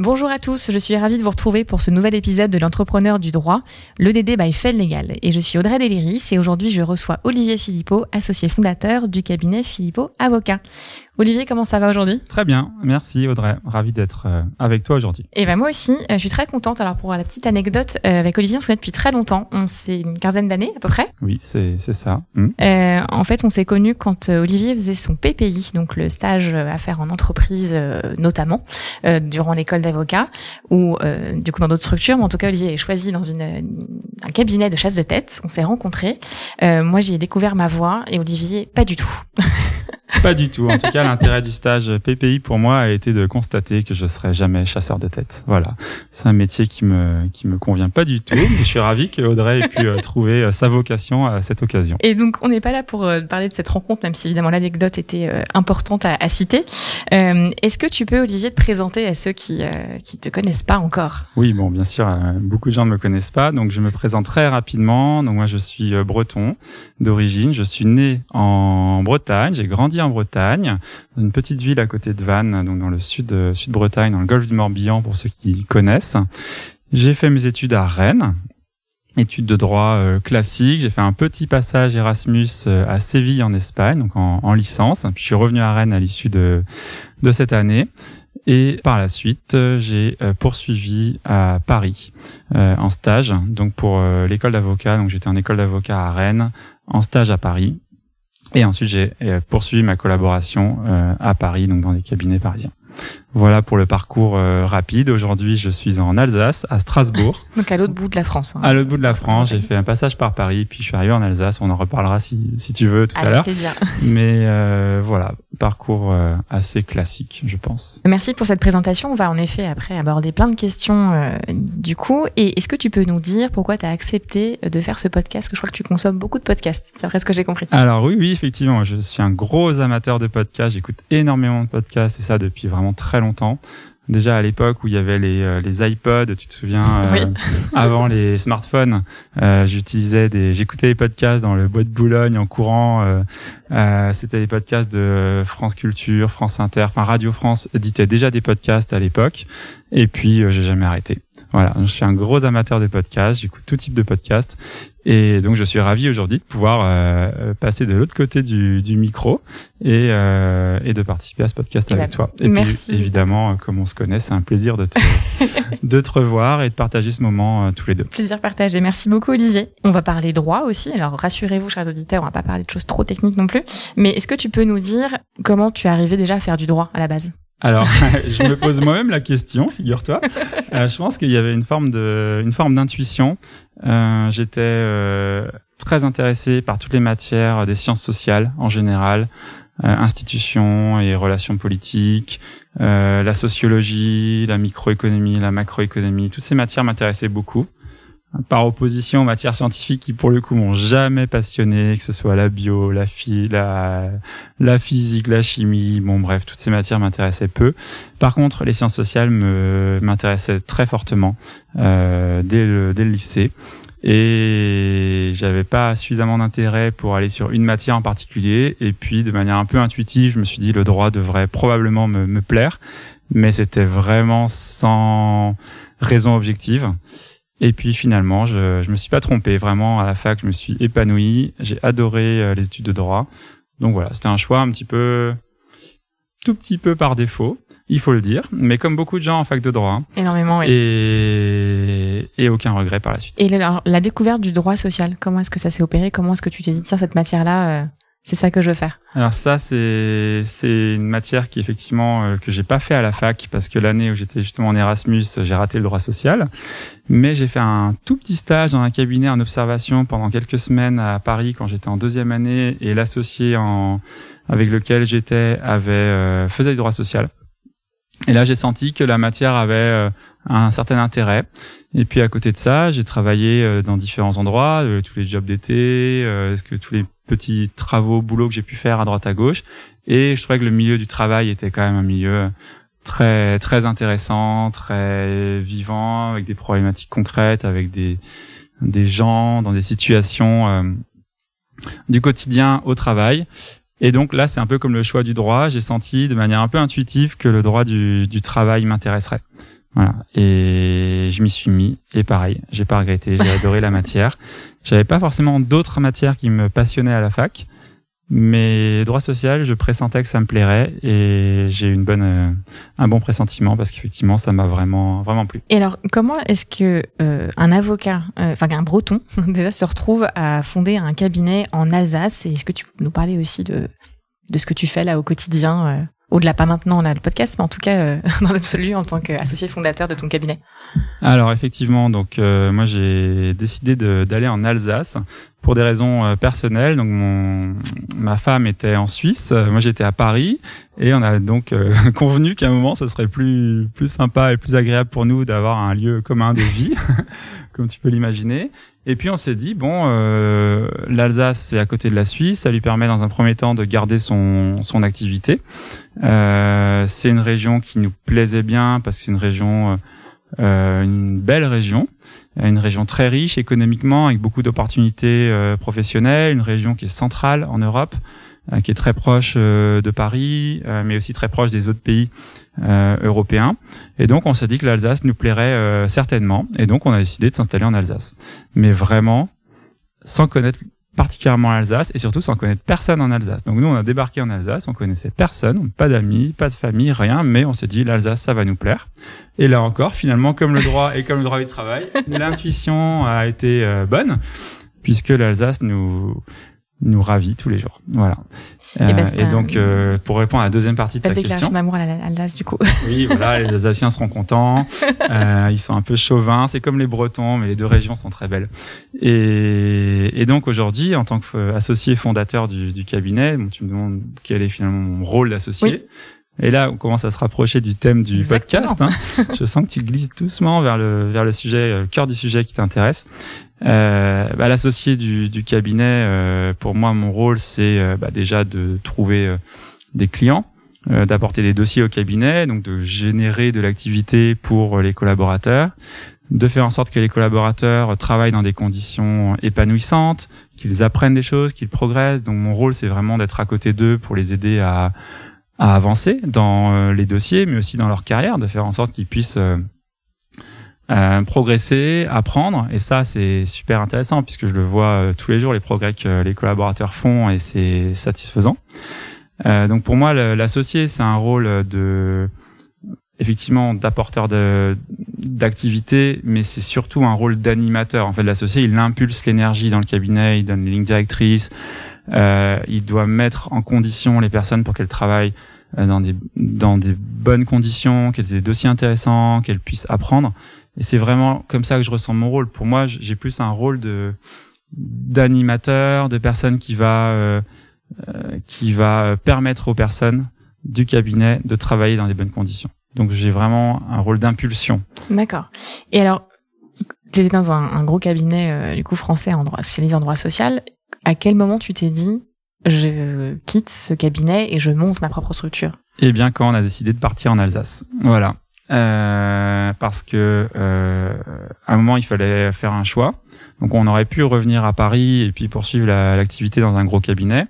Bonjour à tous, je suis ravie de vous retrouver pour ce nouvel épisode de l'entrepreneur du droit, le DD by Fed Legal. Et je suis Audrey Deliris et aujourd'hui je reçois Olivier Philippot, associé fondateur du cabinet Philippot Avocat. Olivier, comment ça va aujourd'hui? Très bien, merci Audrey, ravi d'être euh, avec toi aujourd'hui. Et ben moi aussi, euh, je suis très contente. Alors pour la petite anecdote, euh, avec Olivier, on se connaît depuis très longtemps. On s'est une quinzaine d'années à peu près. Oui, c'est c'est ça. Euh, en fait, on s'est connus quand Olivier faisait son PPI, donc le stage à faire en entreprise notamment euh, durant l'école d'avocat ou euh, du coup dans d'autres structures. Mais en tout cas, Olivier est choisi dans une, un cabinet de chasse de tête. On s'est rencontrés. moi, j'ai découvert ma voix et Olivier pas du tout. Pas du tout. En tout cas, l'intérêt du stage PPI pour moi a été de constater que je serai jamais chasseur de tête. Voilà, c'est un métier qui me qui me convient pas du tout. Mais je suis ravi que Audrey ait pu euh, trouver euh, sa vocation à cette occasion. Et donc, on n'est pas là pour euh, parler de cette rencontre, même si évidemment l'anecdote était importante à, à citer. Euh, Est-ce que tu peux, Olivier, te présenter à ceux qui euh, qui te connaissent pas encore? Oui, bon, bien sûr, euh, beaucoup de gens ne me connaissent pas, donc je me présente très rapidement. Donc moi, je suis breton d'origine. Je suis né en Bretagne. J'ai grandi en Bretagne, une petite ville à côté de Vannes, donc dans le sud euh, sud Bretagne, dans le golfe du Morbihan, pour ceux qui connaissent. J'ai fait mes études à Rennes. Études de droit euh, classique. J'ai fait un petit passage Erasmus euh, à Séville en Espagne, donc en, en licence. Puis je suis revenu à Rennes à l'issue de, de cette année. Et par la suite, j'ai poursuivi à Paris euh, en stage, donc pour l'école d'avocat. Donc j'étais en école d'avocat à Rennes, en stage à Paris. Et ensuite, j'ai euh, poursuivi ma collaboration euh, à Paris, donc dans des cabinets parisiens. Voilà pour le parcours euh, rapide. Aujourd'hui, je suis en Alsace, à Strasbourg, Donc à l'autre bout de la France. hein. à l'autre bout de la France. J'ai fait un passage par Paris, puis je suis arrivé en Alsace. On en reparlera si, si tu veux tout à Avec l'heure. plaisir. Mais euh, voilà, parcours euh, assez classique, je pense. Merci pour cette présentation. On va en effet après aborder plein de questions euh, du coup. Et est-ce que tu peux nous dire pourquoi tu as accepté de faire ce podcast? Parce que je crois que tu consommes beaucoup de podcasts. C'est après ce que j'ai compris. Alors oui, oui, effectivement, je suis un gros amateur de podcasts. J'écoute énormément de podcasts et ça depuis vraiment très longtemps. Déjà à l'époque où il y avait les, euh, les iPods, tu te souviens, euh, Oui. avant les smartphones, euh, j'utilisais des, j'écoutais les podcasts dans le bois de Boulogne en courant. euh, euh, C'était les podcasts de France Culture, France Inter, enfin Radio France éditait déjà des podcasts à l'époque. Et puis euh, j'ai jamais arrêté. Voilà, je suis un gros amateur de podcasts, j'écoute tout type de podcasts. Et donc je suis ravi aujourd'hui de pouvoir euh, passer de l'autre côté du, du micro et, euh, et de participer à ce podcast avec toi. Et merci. puis évidemment, comme on se connaît, c'est un plaisir de te, de te revoir et de partager ce moment euh, tous les deux. Plaisir partagé. Merci beaucoup Olivier. On va parler droit aussi. Alors rassurez-vous, chers auditeurs, on va pas parler de choses trop techniques non plus. Mais est-ce que tu peux nous dire comment tu es arrivé déjà à faire du droit à la base? Alors, je me pose moi-même la question, figure-toi. Euh, je pense qu'il y avait une forme de, une forme d'intuition. Euh, J'étais euh, très intéressé par toutes les matières des sciences sociales en général, institutions et relations politiques, la sociologie, la microéconomie, la macroéconomie. Toutes ces matières m'intéressaient beaucoup. Par opposition aux matières scientifiques qui, pour le coup, m'ont jamais passionné, que ce soit la bio, la, phy- la, la physique, la chimie, bon bref, toutes ces matières m'intéressaient peu. Par contre, les sciences sociales me m'intéressaient très fortement euh, dès, le, dès le lycée. Et j'avais pas suffisamment d'intérêt pour aller sur une matière en particulier. Et puis, de manière un peu intuitive, je me suis dit le droit devrait probablement me, me plaire, mais c'était vraiment sans raison objective. Et puis finalement, je, je me suis pas trompé. Vraiment, à la fac, je me suis épanoui. J'ai adoré euh, les études de droit. Donc voilà, c'était un choix un petit peu, tout petit peu par défaut, il faut le dire. Mais comme beaucoup de gens en fac de droit. hein. Énormément, oui. Et, et aucun regret par la suite. Et alors, la découverte du droit social, comment est-ce que ça s'est opéré? Comment est-ce que tu t'es dit, tiens, cette matière-là, euh, c'est ça que je veux faire Alors ça, c'est c'est une matière qui effectivement euh, que j'ai pas fait à la fac parce que l'année où j'étais justement en Erasmus, j'ai raté le droit social. Mais j'ai fait un tout petit stage dans un cabinet en observation pendant quelques semaines à Paris quand j'étais en deuxième année et l'associé en avec lequel j'étais avait euh, faisait du droit social. Et là, j'ai senti que la matière avait euh, un certain intérêt. Et puis à côté de ça, j'ai travaillé dans différents endroits, tous les jobs d'été, ce que tous les petits travaux, boulots que j'ai pu faire à droite à gauche. Et je trouvais que le milieu du travail était quand même un milieu très très intéressant, très vivant, avec des problématiques concrètes, avec des des gens dans des situations euh, du quotidien au travail. Et donc là, c'est un peu comme le choix du droit. J'ai senti de manière un peu intuitive que le droit du, du travail m'intéresserait. Voilà. Et je m'y suis mis. Et pareil, j'ai pas regretté. J'ai adoré la matière. J'avais pas forcément d'autres matières qui me passionnaient à la fac. Mais droit social, je pressentais que ça me plairait et j'ai une bonne, euh, un bon pressentiment parce qu'effectivement, ça m'a vraiment, vraiment plu. Et alors, comment est-ce que euh, un avocat, euh, enfin un Breton, déjà se retrouve à fonder un cabinet en Alsace? Et est-ce que tu peux nous parler aussi de de ce que tu fais là au quotidien au-delà, pas maintenant, on a le podcast, mais en tout cas, euh, dans l'absolu, en tant qu'associé fondateur de ton cabinet. Alors, effectivement, donc euh, moi, j'ai décidé d'aller en Alsace pour des raisons euh, personnelles. Donc, mon, ma femme était en Suisse, moi j'étais à Paris, et on a donc convenu qu'à un moment, ce serait plus plus sympa et plus agréable pour nous d'avoir un lieu commun de vie, comme tu peux l'imaginer. Et puis on s'est dit bon, euh, l'Alsace c'est à côté de la Suisse, ça lui permet dans un premier temps de garder son son activité. Euh, c'est une région qui nous plaisait bien parce que c'est une région, euh, une belle région, une région très riche économiquement avec beaucoup d'opportunités euh, professionnelles, une région qui est centrale en Europe, euh, qui est très proche euh, de Paris, mais aussi très proche des autres pays euh, européen. Et donc on s'est dit que l'Alsace nous plairait euh, certainement. Et donc on a décidé de s'installer en Alsace. Mais vraiment sans connaître particulièrement l'Alsace et surtout sans connaître personne en Alsace. Donc nous on a débarqué en Alsace, on connaissait personne, pas d'amis, pas de famille, rien, mais on s'est dit l'Alsace ça va nous plaire. Et là encore finalement comme le droit et comme le droit du travail, l'intuition a été euh, bonne puisque l'Alsace nous nous ravit tous les jours. Voilà. Eh ben, euh, et, donc, euh, pour répondre à la deuxième partie de ta, question. déclaration d'amour à l'Alsace, du coup. Oui, voilà, les Alsaciens seront contents. Euh, ils sont un peu chauvins. C'est comme les Bretons, mais les deux régions sont très belles. Et, et donc, aujourd'hui, en tant qu'associé fondateur du, du cabinet, bon, tu me demandes quel est finalement mon rôle d'associé. Et là, on commence à se rapprocher du thème du podcast. Hein. Je sens que tu glisses doucement vers le vers le sujet, le cœur du sujet qui t'intéresse. Euh, bah, L'associé du, du, cabinet, euh, pour moi, mon rôle, c'est euh, bah, déjà de trouver euh, des clients, euh, d'apporter des dossiers au cabinet, donc de générer de l'activité pour les collaborateurs, de faire en sorte que les collaborateurs travaillent dans des conditions épanouissantes, qu'ils apprennent des choses, qu'ils progressent. Donc mon rôle, c'est vraiment d'être à côté d'eux pour les aider à, à avancer dans les dossiers, mais aussi dans leur carrière, de faire en sorte qu'ils puissent euh, progresser, apprendre, et ça c'est super intéressant puisque je le vois euh, tous les jours les progrès que les collaborateurs font et c'est satisfaisant. Euh, donc pour moi l'associé c'est un rôle de effectivement d'apporteur d'activité, mais c'est surtout un rôle d'animateur. En fait, l'associé, il impulse l'énergie dans le cabinet, il donne les lignes directrices, euh, il doit mettre en condition les personnes pour qu'elles travaillent euh, dans des dans des bonnes conditions, qu'elles aient des dossiers intéressants, qu'elles puissent apprendre. Et c'est vraiment comme ça que je ressens mon rôle. Pour moi, j'ai plus un rôle de d'animateur, de personne qui va euh, euh, qui va permettre aux personnes du cabinet de travailler dans des bonnes conditions. Donc j'ai vraiment un rôle d'impulsion. D'accord. Et alors, tu étais dans un, un, gros cabinet euh, du coup français en droit spécialisé en droit social. À quel moment tu t'es dit je quitte ce cabinet et je monte ma propre structure? Eh bien, quand on a décidé de partir en Alsace. Voilà. Euh, parce que euh, à un moment il fallait faire un choix. Donc on aurait pu revenir à Paris et puis poursuivre l'activité dans un gros cabinet.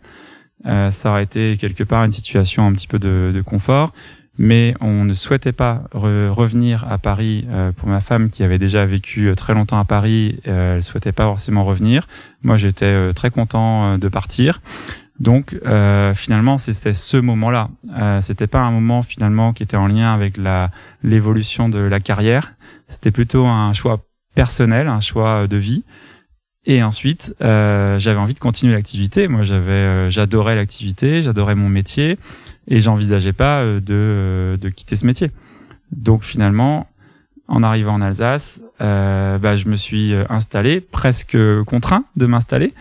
Euh, ça aurait été quelque part une situation un petit peu de, confort, mais on ne souhaitait pas revenir à Paris euh, pour ma femme qui avait déjà vécu euh, très longtemps à Paris. Elle souhaitait pas forcément revenir. Moi j'étais très content de partir. Donc euh, finalement, c'était ce moment-là. Euh, c'était pas un moment finalement qui était en lien avec la l'évolution de la carrière. C'était plutôt un choix personnel, un choix de vie. Et ensuite, euh, j'avais envie de continuer l'activité. Moi, j'avais, euh, j'adorais l'activité, j'adorais mon métier, et j'envisageais pas euh, de euh, de quitter ce métier. Donc finalement, en arrivant en Alsace, bah, je me suis installé, presque contraint de m'installer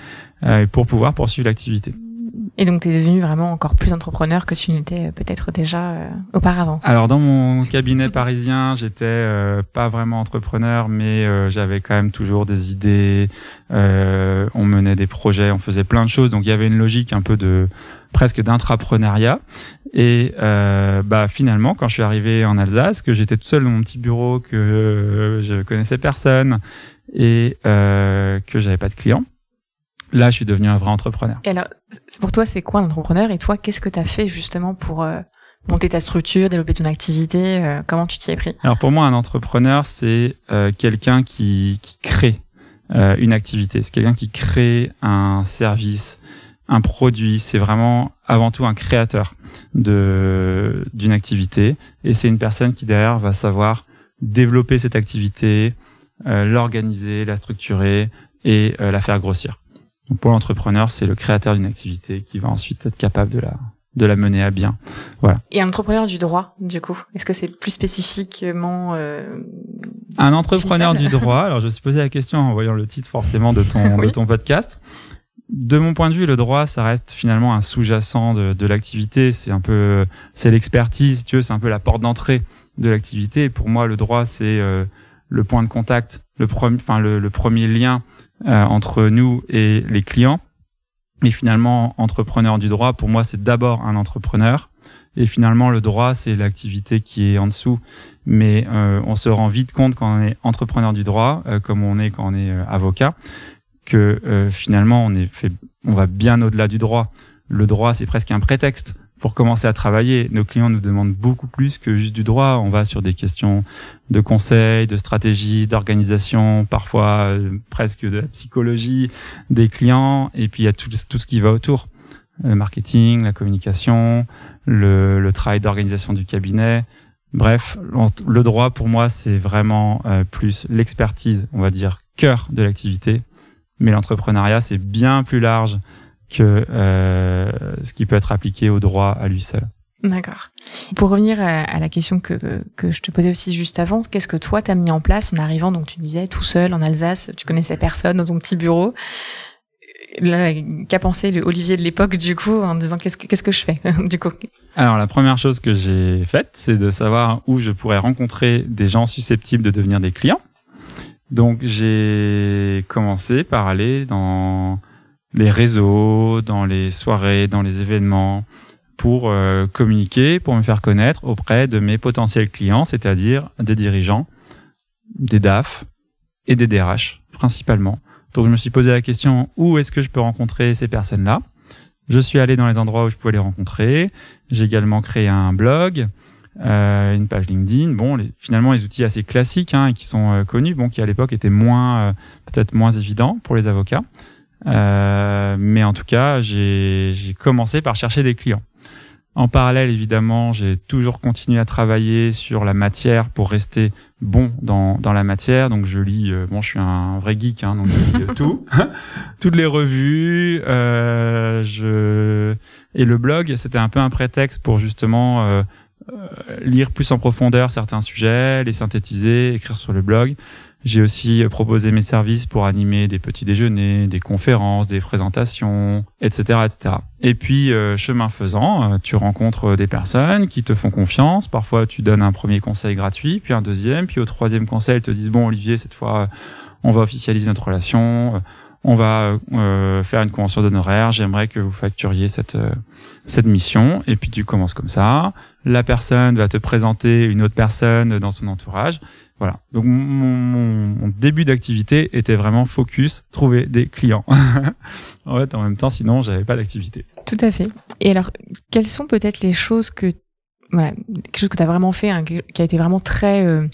pour pouvoir poursuivre l'activité. Et donc, tu es devenu vraiment encore plus entrepreneur que tu n'étais peut-être déjà auparavant. Alors, dans mon cabinet parisien, j'étais pas vraiment entrepreneur, mais j'avais quand même toujours des idées. on menait des projets, on faisait plein de choses. Donc, il y avait une logique un peu de presque d'intrapreneuriat. Et euh, bah finalement, quand je suis arrivé en Alsace, que j'étais tout seul dans mon petit bureau, que je connaissais personne et euh, que j'avais pas de clients, là, je suis devenu un vrai entrepreneur. Et alors, pour toi, c'est quoi un entrepreneur Et toi, qu'est-ce que tu as fait justement pour euh, monter ta structure, développer ton activité euh, Comment tu t'y es pris? Alors pour moi, un entrepreneur, c'est euh, quelqu'un qui, qui crée une activité. C'est quelqu'un qui crée un service, un produit. C'est vraiment avant tout un créateur de d'une activité et c'est une personne qui derrière va savoir développer cette activité, l'organiser, la structurer et la faire grossir. Donc pour l'entrepreneur, c'est le créateur d'une activité qui va ensuite être capable de la de la mener à bien. Voilà. Et un entrepreneur du droit, du coup, est-ce que c'est plus spécifiquement euh, un entrepreneur du droit Alors je me suis posé la question en voyant le titre forcément de ton de ton podcast de mon point de vue, le droit, ça reste finalement un sous-jacent de, de l'activité. C'est un peu, c'est l'expertise, tu veux, c'est un peu la porte d'entrée de l'activité. Pour moi, le droit, c'est euh, le point de contact, le premier, enfin le, premier lien entre nous et les clients. Et finalement, entrepreneur du droit, pour moi, c'est d'abord un entrepreneur. Et finalement, le droit, c'est l'activité qui est en dessous. Mais euh, on se rend vite compte quand on est entrepreneur du droit, comme on est quand on est avocat, que euh, finalement on est fait, on va bien au-delà du droit. Le droit, c'est presque un prétexte pour commencer à travailler. Nos clients nous demandent beaucoup plus que juste du droit. On va sur des questions de conseil, de stratégie, d'organisation, parfois euh, presque de la psychologie des clients. Et puis il y a tout, ce qui va autour. Le marketing, la communication, le, le travail d'organisation du cabinet. Bref, le droit pour moi, c'est vraiment euh, plus l'expertise, on va dire, cœur de l'activité mais l'entrepreneuriat, c'est bien plus large que euh, ce qui peut être appliqué au droit à lui seul. D'accord. Pour revenir à, la question que, que je te posais aussi juste avant, qu'est-ce que toi t'as mis en place en arrivant Donc tu disais tout seul en Alsace, tu connaissais personne dans ton petit bureau. Qu'a pensé le Olivier de l'époque du coup en disant qu'est-ce que qu'est-ce que je fais du coup? Alors la première chose que j'ai faite, c'est de savoir où je pourrais rencontrer des gens susceptibles de devenir des clients. Donc j'ai commencé par aller dans les réseaux, dans les soirées, dans les événements pour euh, communiquer, pour me faire connaître auprès de mes potentiels clients, c'est-à-dire des dirigeants, des DAF et des DRH principalement. Donc je me suis posé la question où est-ce que je peux rencontrer ces personnes-là? Je suis allé dans les endroits où je pouvais les rencontrer. J'ai également créé un blog euh, une page LinkedIn. Bon, les, finalement, les outils assez classiques hein, et qui sont euh, connus, bon, qui à l'époque étaient moins, euh, peut-être moins évidents pour les avocats. Euh, mais en tout cas, j'ai commencé par chercher des clients. En parallèle, évidemment, j'ai toujours continué à travailler sur la matière pour rester bon dans, dans la matière. Donc, je lis, bon, je suis un vrai geek, hein, donc je lis tout, toutes les revues. Euh, je et le blog, c'était un peu un prétexte pour justement euh, lire plus en profondeur certains sujets, les synthétiser, écrire sur le blog. J'ai aussi euh, proposé mes services pour animer des petits déjeuners, des conférences, des présentations, etc., etc. Et puis, euh, chemin faisant, tu rencontres des personnes qui te font confiance. Parfois, tu donnes un premier conseil gratuit, puis un deuxième, puis au troisième conseil, ils te disent bon, Olivier, cette fois, on va officialiser notre relation on va euh, faire une convention d'honoraires, j'aimerais que vous facturiez cette euh, cette mission et puis tu commences comme ça, la personne va te présenter une autre personne dans son entourage. Voilà. Donc mon, début d'activité était vraiment focus trouver des clients. en fait, en même temps, sinon j'avais pas d'activité. Tout à fait. Et alors, quelles sont peut-être les choses que voilà, quelque chose que tu as vraiment fait, hein, qui a été vraiment très euh,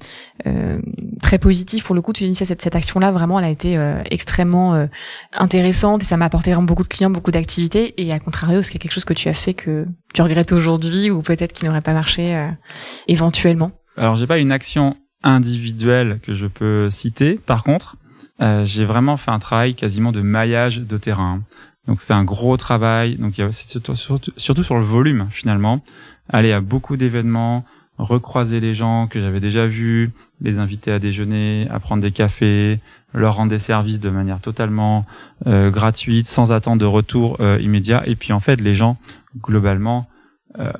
euh, très positif pour le coup. Tu dis cette, cette action-là, vraiment, elle a été euh, extrêmement euh, intéressante et ça m'a apporté vraiment beaucoup de clients, beaucoup d'activités. Et à contrario, est-ce qu'il y a quelque chose que tu as fait que tu regrettes aujourd'hui ou peut-être qui n'aurait pas marché euh, éventuellement? Alors, j'ai pas une action individuelle que je peux citer. Par contre, j'ai vraiment fait un travail quasiment de maillage de terrain. Donc c'est un gros travail. Donc c'est surtout, surtout sur le volume finalement aller à beaucoup d'événements, recroiser les gens que j'avais déjà vus, les inviter à déjeuner, à prendre des cafés, leur rendre des services de manière totalement euh, gratuite, sans attendre de retour euh, immédiat. Et puis en fait, les gens globalement, euh,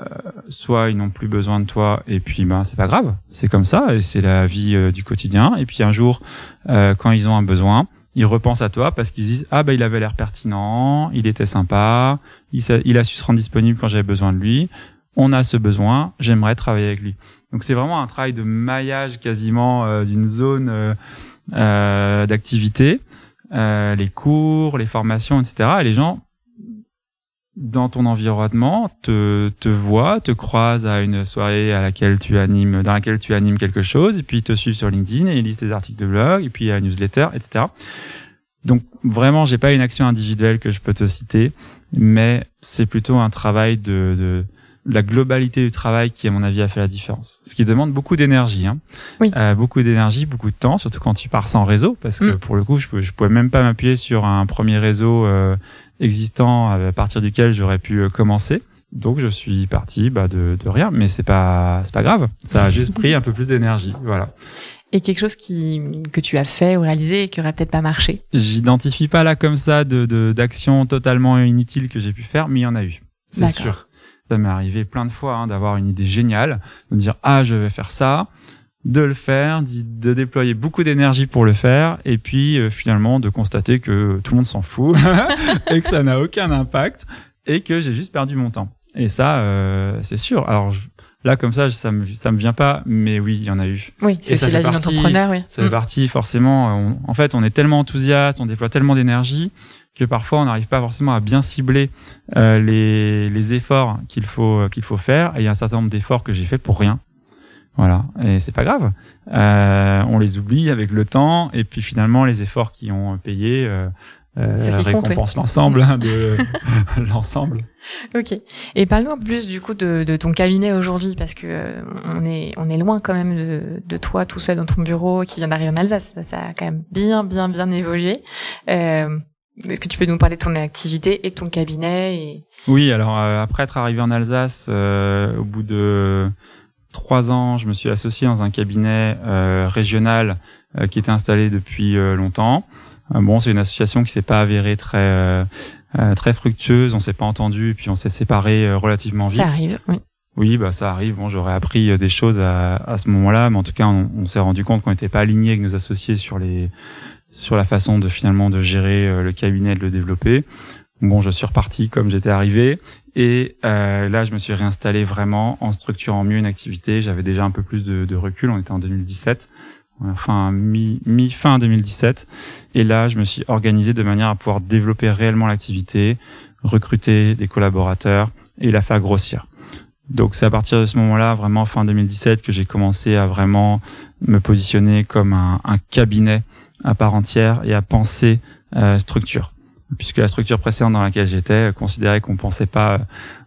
soit ils n'ont plus besoin de toi, et puis ben c'est pas grave, c'est comme ça, et c'est la vie euh, du quotidien. Et puis un jour, euh, quand ils ont un besoin, ils repensent à toi parce qu'ils disent ah bah il avait l'air pertinent, il était sympa, il, il a su se rendre disponible quand j'avais besoin de lui. On a ce besoin, j'aimerais travailler avec lui. Donc c'est vraiment un travail de maillage quasiment d'une zone euh, d'activité, euh, les cours, les formations, etc. Et les gens dans ton environnement te, te voient, te croisent à une soirée à laquelle tu animes, dans laquelle tu animes quelque chose, et puis ils te suivent sur LinkedIn et ils lisent tes articles de blog, et puis à newsletter, etc. Donc vraiment, j'ai pas une action individuelle que je peux te citer, mais c'est plutôt un travail de, de la globalité du travail qui, à mon avis, a fait la différence. Ce qui demande beaucoup d'énergie, hein. oui. euh, beaucoup d'énergie, beaucoup de temps, surtout quand tu pars sans réseau, parce que Mm. pour le coup, je, je pouvais même pas m'appuyer sur un premier réseau euh, existant à partir duquel j'aurais pu euh, commencer. Donc je suis parti bah, de, de rien, mais c'est pas c'est pas grave. Ça a juste pris un peu plus d'énergie, voilà. Et quelque chose qui que tu as fait ou réalisé et qui aurait peut-être pas marché? J'identifie pas là comme ça de de- d'actions totalement inutiles que j'ai pu faire, mais il y en a eu. C'est sûr. Ça m'est arrivé plein de fois hein, d'avoir une idée géniale, de dire ah je vais faire ça, de le faire, de déployer beaucoup d'énergie pour le faire, et puis euh, finalement de constater que tout le monde s'en fout et que ça n'a aucun impact et que j'ai juste perdu mon temps. Et ça, euh, c'est sûr. Alors je- là comme ça, ça me ça me vient pas, mais oui, il y en a eu. Oui, c'est aussi la vie d'entrepreneur, oui. Ça fait Mm. partie forcément. on- en fait, on est tellement enthousiaste, on déploie tellement d'énergie que parfois on n'arrive pas forcément à bien cibler euh, les, les efforts qu'il faut qu'il faut faire. Et il y a un certain nombre d'efforts que j'ai fait pour rien. Voilà, et c'est pas grave. Euh, on les oublie avec le temps, et puis finalement les efforts qui ont payé euh, euh, récompensent l'ensemble hein, de l'ensemble. Ok. Et parle-nous un peu plus du coup de, de ton cabinet aujourd'hui parce que euh, on est on est loin quand même de, de toi tout seul dans ton bureau qui vient d'arriver en Alsace. Ça, ça a quand même bien bien bien évolué. Euh, Est-ce que tu peux nous parler de ton activité et de ton cabinet et... Oui, alors euh, après être arrivé en Alsace, euh, au bout de trois ans, je me suis associé dans un cabinet euh, régional euh, qui était installé depuis euh, longtemps. Euh, bon, c'est une association qui s'est pas avérée très très fructueuse. On s'est pas entendu, puis on s'est séparés euh, relativement vite. Ça arrive. Oui. Oui, bah ça arrive. Bon, j'aurais appris des choses à, à ce moment-là, mais en tout cas, on, on s'est rendu compte qu'on n'était pas aligné avec nos associés sur les sur la façon de finalement de gérer euh, le cabinet, et de le développer. Bon, je suis reparti comme j'étais arrivé, et euh, là, je me suis réinstallé vraiment en structurant mieux une activité. J'avais déjà un peu plus de, de recul. On était en 2017, enfin mi mi fin 2017, et là, je me suis organisé de manière à pouvoir développer réellement l'activité, recruter des collaborateurs et la faire grossir. Donc c'est à partir de ce moment-là, vraiment fin 2017, que j'ai commencé à vraiment me positionner comme un, un cabinet à part entière et à penser euh, structure. Puisque la structure précédente dans laquelle j'étais euh, considérait qu'on pensait pas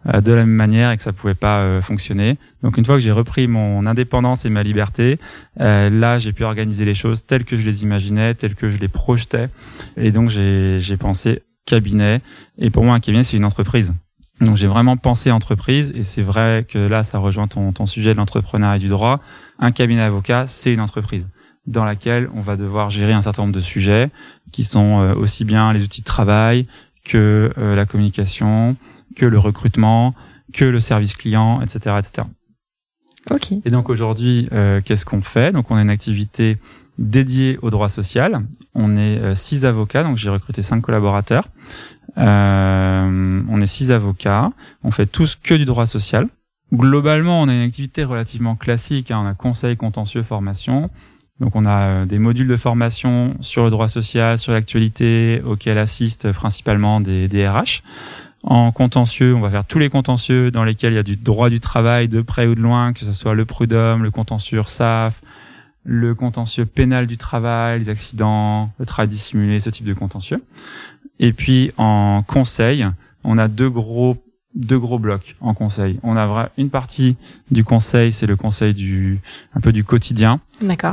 euh, de la même manière et que ça pouvait pas euh, fonctionner. Donc une fois que j'ai repris mon indépendance et ma liberté, euh, là j'ai pu organiser les choses telles que je les imaginais, telles que je les projetais. Et donc j'ai pensé cabinet. Et pour moi un cabinet c'est une entreprise. Donc j'ai vraiment pensé entreprise et c'est vrai que là ça rejoint ton, ton sujet de l'entrepreneuriat et du droit. Un cabinet avocat c'est une entreprise dans laquelle on va devoir gérer un certain nombre de sujets qui sont euh, aussi bien les outils de travail que euh, la communication, que le recrutement, que le service client, etc., etc. Ok. Et donc aujourd'hui, euh, qu'est-ce qu'on fait? Donc on a une activité dédiée au droit social. On est euh, six avocats, donc j'ai recruté cinq collaborateurs. Euh, on est six avocats. On fait tous que du droit social. Globalement, on a une activité relativement classique. hein. On a conseil, contentieux, formation. Donc on a euh, des modules de formation sur le droit social, sur l'actualité, auxquels assistent principalement des, des RH. En contentieux, on va faire tous les contentieux dans lesquels il y a du droit du travail de près ou de loin, que ce soit le prud'homme, le contentieux URSAF, le contentieux pénal du travail, les accidents, le travail dissimulé, ce type de contentieux. Et puis en conseil, on a deux gros deux gros blocs en conseil. On a une partie du conseil, c'est le conseil du un peu du quotidien,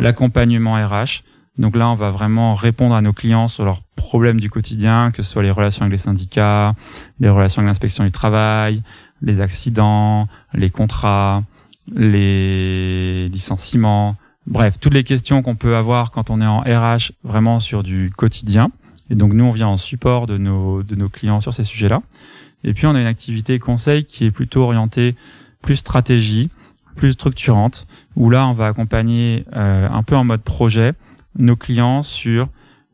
l'accompagnement RH. Donc là, on va vraiment répondre à nos clients sur leurs problèmes du quotidien, que ce soit les relations avec les syndicats, les relations avec l'inspection du travail, les accidents, les contrats, les licenciements, bref, toutes les questions qu'on peut avoir quand on est en RH vraiment sur du quotidien. Et donc nous, on vient en support de nos, de nos clients sur ces sujets-là. Et puis on a une activité conseil qui est plutôt orientée plus stratégie, plus structurante, où là on va accompagner euh, un peu en mode projet nos clients sur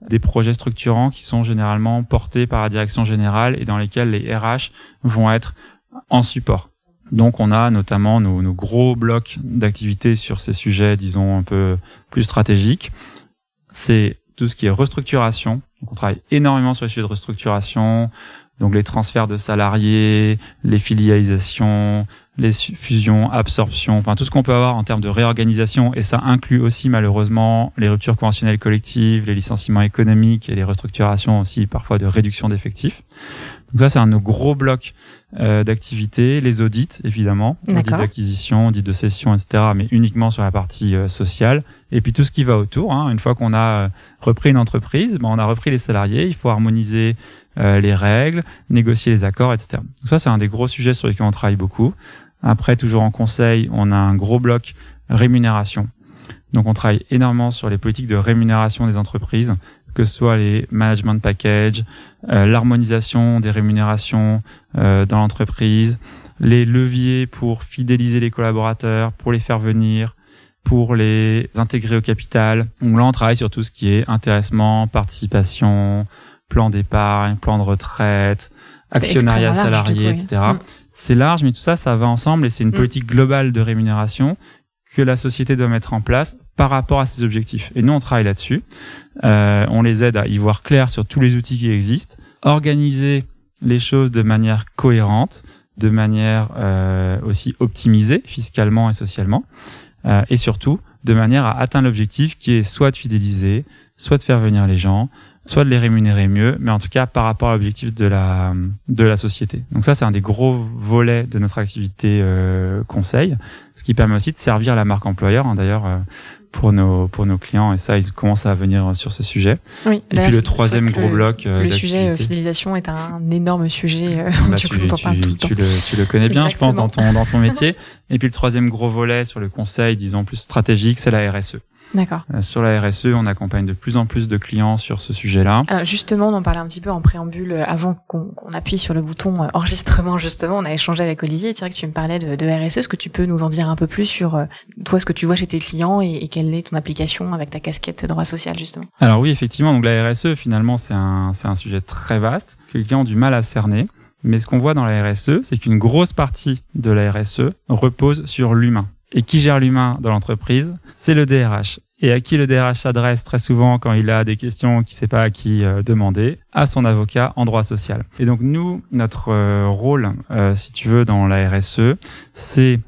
des projets structurants qui sont généralement portés par la direction générale et dans lesquels les RH vont être en support. Donc on a notamment nos, nos gros blocs d'activités sur ces sujets, disons, un peu plus stratégiques. C'est tout ce qui est restructuration. On travaille énormément sur les sujets de restructuration, donc les transferts de salariés, les filialisations, les fusions, absorptions, enfin tout ce qu'on peut avoir en termes de réorganisation, et ça inclut aussi malheureusement les ruptures conventionnelles collectives, les licenciements économiques et les restructurations aussi parfois de réduction d'effectifs. Donc ça c'est un de nos gros blocs euh, d'activités, les audits évidemment, audits d'acquisition, audits de cession, etc., mais uniquement sur la partie euh, sociale, et puis tout ce qui va autour. Hein. Une fois qu'on a euh, repris une entreprise, ben, on a repris les salariés, il faut harmoniser les règles, négocier les accords, etc. Donc ça c'est un des gros sujets sur lesquels on travaille beaucoup. Après, toujours en conseil, on a un gros bloc rémunération. Donc on travaille énormément sur les politiques de rémunération des entreprises, que ce soit les management package, euh, l'harmonisation des rémunérations euh, dans l'entreprise, les leviers pour fidéliser les collaborateurs, pour les faire venir, pour les intégrer au capital. Donc là, on travaille sur tout ce qui est intéressement, participation, plan d'épargne, plan de retraite, actionnariat salarié, etc c'est large, mais tout ça, ça va ensemble et c'est une mm. politique globale de rémunération que la société doit mettre en place par rapport à ses objectifs. Et nous, on travaille là-dessus. Euh, on les aide à y voir clair sur tous les outils qui existent, organiser les choses de manière cohérente, de manière euh, aussi optimisée fiscalement et socialement, euh, et surtout de manière à atteindre l'objectif qui est soit de fidéliser, soit de faire venir les gens, soit de les rémunérer mieux, mais en tout cas par rapport à l'objectif de la de la société. Donc ça, c'est un des gros volets de notre activité euh, conseil, ce qui permet aussi de servir la marque employeur. Hein, D'ailleurs, euh, pour nos pour nos clients et ça ils commencent à venir sur ce sujet. Oui, et puis le troisième gros bloc euh, le sujet fidélisation est un énorme sujet bah, tu, tu, tu, le, tu le connais bien je pense dans ton dans ton métier et puis le troisième gros volet sur le conseil disons plus stratégique c'est la RSE. D'accord. Euh, sur la RSE, on accompagne de plus en plus de clients sur ce sujet-là. Alors justement, on en parlait un petit peu en préambule euh, avant qu'on appuie sur le bouton euh, enregistrement. Justement, on a échangé avec Olivier. C'est vrai que tu me parlais de, de RSE. Est-ce que tu peux nous en dire un peu plus sur toi, ce que tu vois chez tes clients et, et quelle est ton application avec ta casquette droit social justement? Alors oui, effectivement. Donc la RSE, finalement, c'est un c'est un sujet très vaste que les clients ont du mal à cerner. Mais ce qu'on voit dans la RSE, c'est qu'une grosse partie de la RSE repose sur l'humain. Et qui gère l'humain dans l'entreprise C'est le DRH. Et à qui le DRH s'adresse très souvent quand il a des questions qu'il ne sait pas à qui euh, demander À son avocat en droit social. Et donc nous, notre euh, rôle, euh, si tu veux, dans la RSE, c'est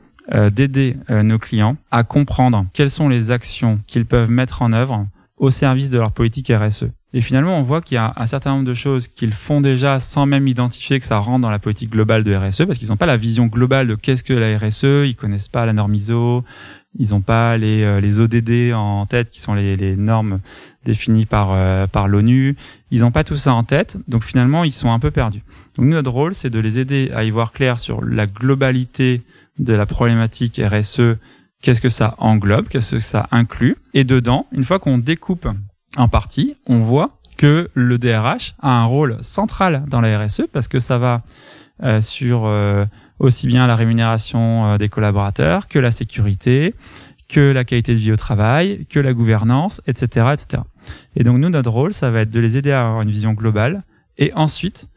d'aider nos clients à comprendre quelles sont les actions qu'ils peuvent mettre en œuvre au service de leur politique RSE. Et finalement, on voit qu'il y a un certain nombre de choses qu'ils font déjà sans même identifier que ça rentre dans la politique globale de RSE, parce qu'ils n'ont pas la vision globale de qu'est-ce que la RSE, ils connaissent pas la norme ISO, ils n'ont pas les, euh, les ODD en tête, qui sont les, normes définies par, euh, par l'ONU. Ils n'ont pas tout ça en tête, donc finalement, ils sont un peu perdus. Donc notre rôle, c'est de les aider à y voir clair sur la globalité de la problématique RSE, qu'est-ce que ça englobe, qu'est-ce que ça inclut. Et dedans, une fois qu'on découpe en partie, on voit que le DRH a un rôle central dans la RSE parce que ça va euh, sur euh, aussi bien la rémunération euh, des collaborateurs que la sécurité, que la qualité de vie au travail, que la gouvernance, etc., etc. Et donc nous, notre rôle, ça va être de les aider à avoir une vision globale et ensuite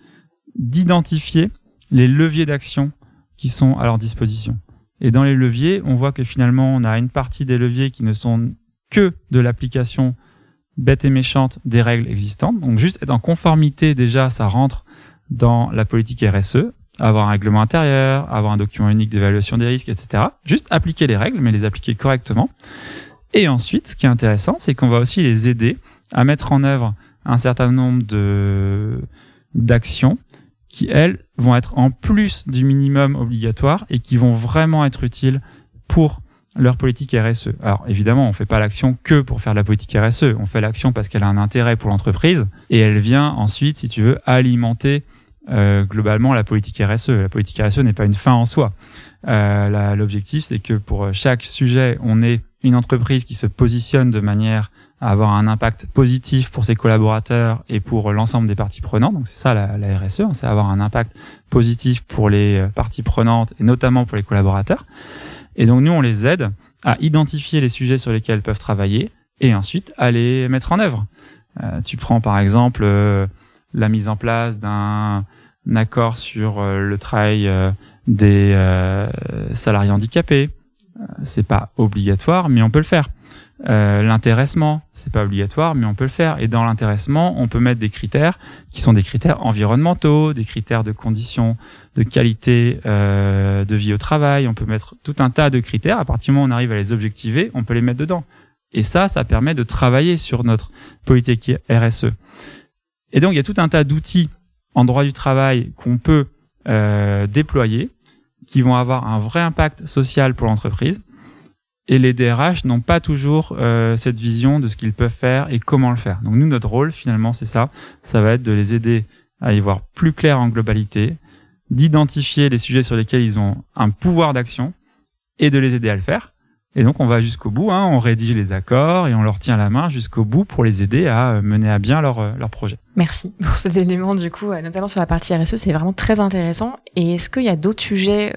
d'identifier les leviers d'action qui sont à leur disposition. Et dans les leviers, on voit que finalement, on a une partie des leviers qui ne sont que de l'application bête et méchante des règles existantes. Donc juste être en conformité déjà, ça rentre dans la politique RSE. Avoir un règlement intérieur, avoir un document unique d'évaluation des risques, etc. Juste appliquer les règles, mais les appliquer correctement. Et ensuite, ce qui est intéressant, c'est qu'on va aussi les aider à mettre en œuvre un certain nombre de d'actions qui, elles, vont être en plus du minimum obligatoire et qui vont vraiment être utiles pour leur politique RSE. Alors évidemment, on fait pas l'action que pour faire de la politique RSE, on fait l'action parce qu'elle a un intérêt pour l'entreprise et elle vient ensuite, si tu veux, alimenter globalement la politique RSE. La politique RSE n'est pas une fin en soi. L'objectif, c'est que pour chaque sujet, on ait une entreprise qui se positionne de manière à avoir un impact positif pour ses collaborateurs et pour l'ensemble des parties prenantes. Donc c'est ça la, RSE, hein, c'est avoir un impact positif pour les parties prenantes et notamment pour les collaborateurs. Et donc nous, on les aide à identifier les sujets sur lesquels ils peuvent travailler et ensuite à les mettre en œuvre. Euh, tu prends par exemple euh, la mise en place d'un accord sur euh, le travail des salariés handicapés. c'est pas obligatoire, mais on peut le faire. Euh, l'intéressement, c'est pas obligatoire, mais on peut le faire. Et dans l'intéressement, on peut mettre des critères qui sont des critères environnementaux, des critères de conditions de qualité euh, de vie au travail. On peut mettre tout un tas de critères. À partir du moment où on arrive à les objectiver, on peut les mettre dedans. Et ça, ça permet de travailler sur notre politique RSE. Et donc, il y a tout un tas d'outils en droit du travail qu'on peut euh, déployer, qui vont avoir un vrai impact social pour l'entreprise et les DRH n'ont pas toujours euh, cette vision de ce qu'ils peuvent faire et comment le faire. Donc nous, notre rôle, finalement, c'est ça. Ça va être de les aider à y voir plus clair en globalité, d'identifier les sujets sur lesquels ils ont un pouvoir d'action et de les aider à le faire. Et donc on va jusqu'au bout, hein, on rédige les accords et on leur tient la main jusqu'au bout pour les aider à euh, mener à bien leur, euh, leur projet. Merci pour cet élément du coup, euh, notamment sur la partie RSE, c'est vraiment très intéressant. Et est-ce qu'il y a d'autres sujets,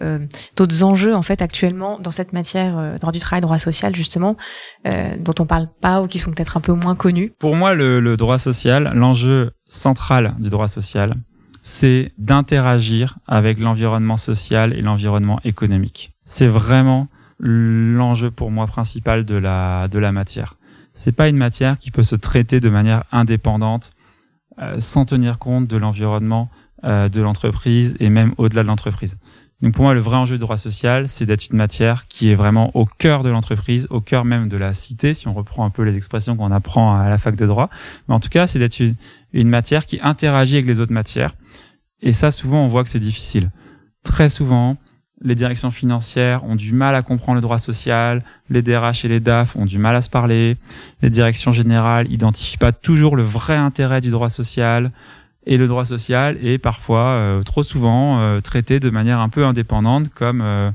d'autres enjeux en fait actuellement dans cette matière droit du travail, droit social justement, dont on parle pas ou qui sont peut-être un peu moins connus? Pour moi, le, le droit social, l'enjeu central du droit social, c'est d'interagir avec l'environnement social et l'environnement économique. C'est vraiment l'enjeu pour moi principal de la de la matière. C'est pas une matière qui peut se traiter de manière indépendante euh, sans tenir compte de l'environnement euh, de l'entreprise et même au-delà de l'entreprise. Donc pour moi, le vrai enjeu du droit social, c'est d'être une matière qui est vraiment au cœur de l'entreprise, au cœur même de la cité, si on reprend un peu les expressions qu'on apprend à la fac de droit. Mais en tout cas, c'est d'être une, une matière qui interagit avec les autres matières. Et ça, souvent, on voit que c'est difficile. Très souvent, les directions financières ont du mal à comprendre le droit social, les DRH et les DAF ont du mal à se parler, les directions générales identifient pas toujours le vrai intérêt du droit social, et le droit social est parfois, euh, trop souvent, euh, traité de manière un peu indépendante, comme euh,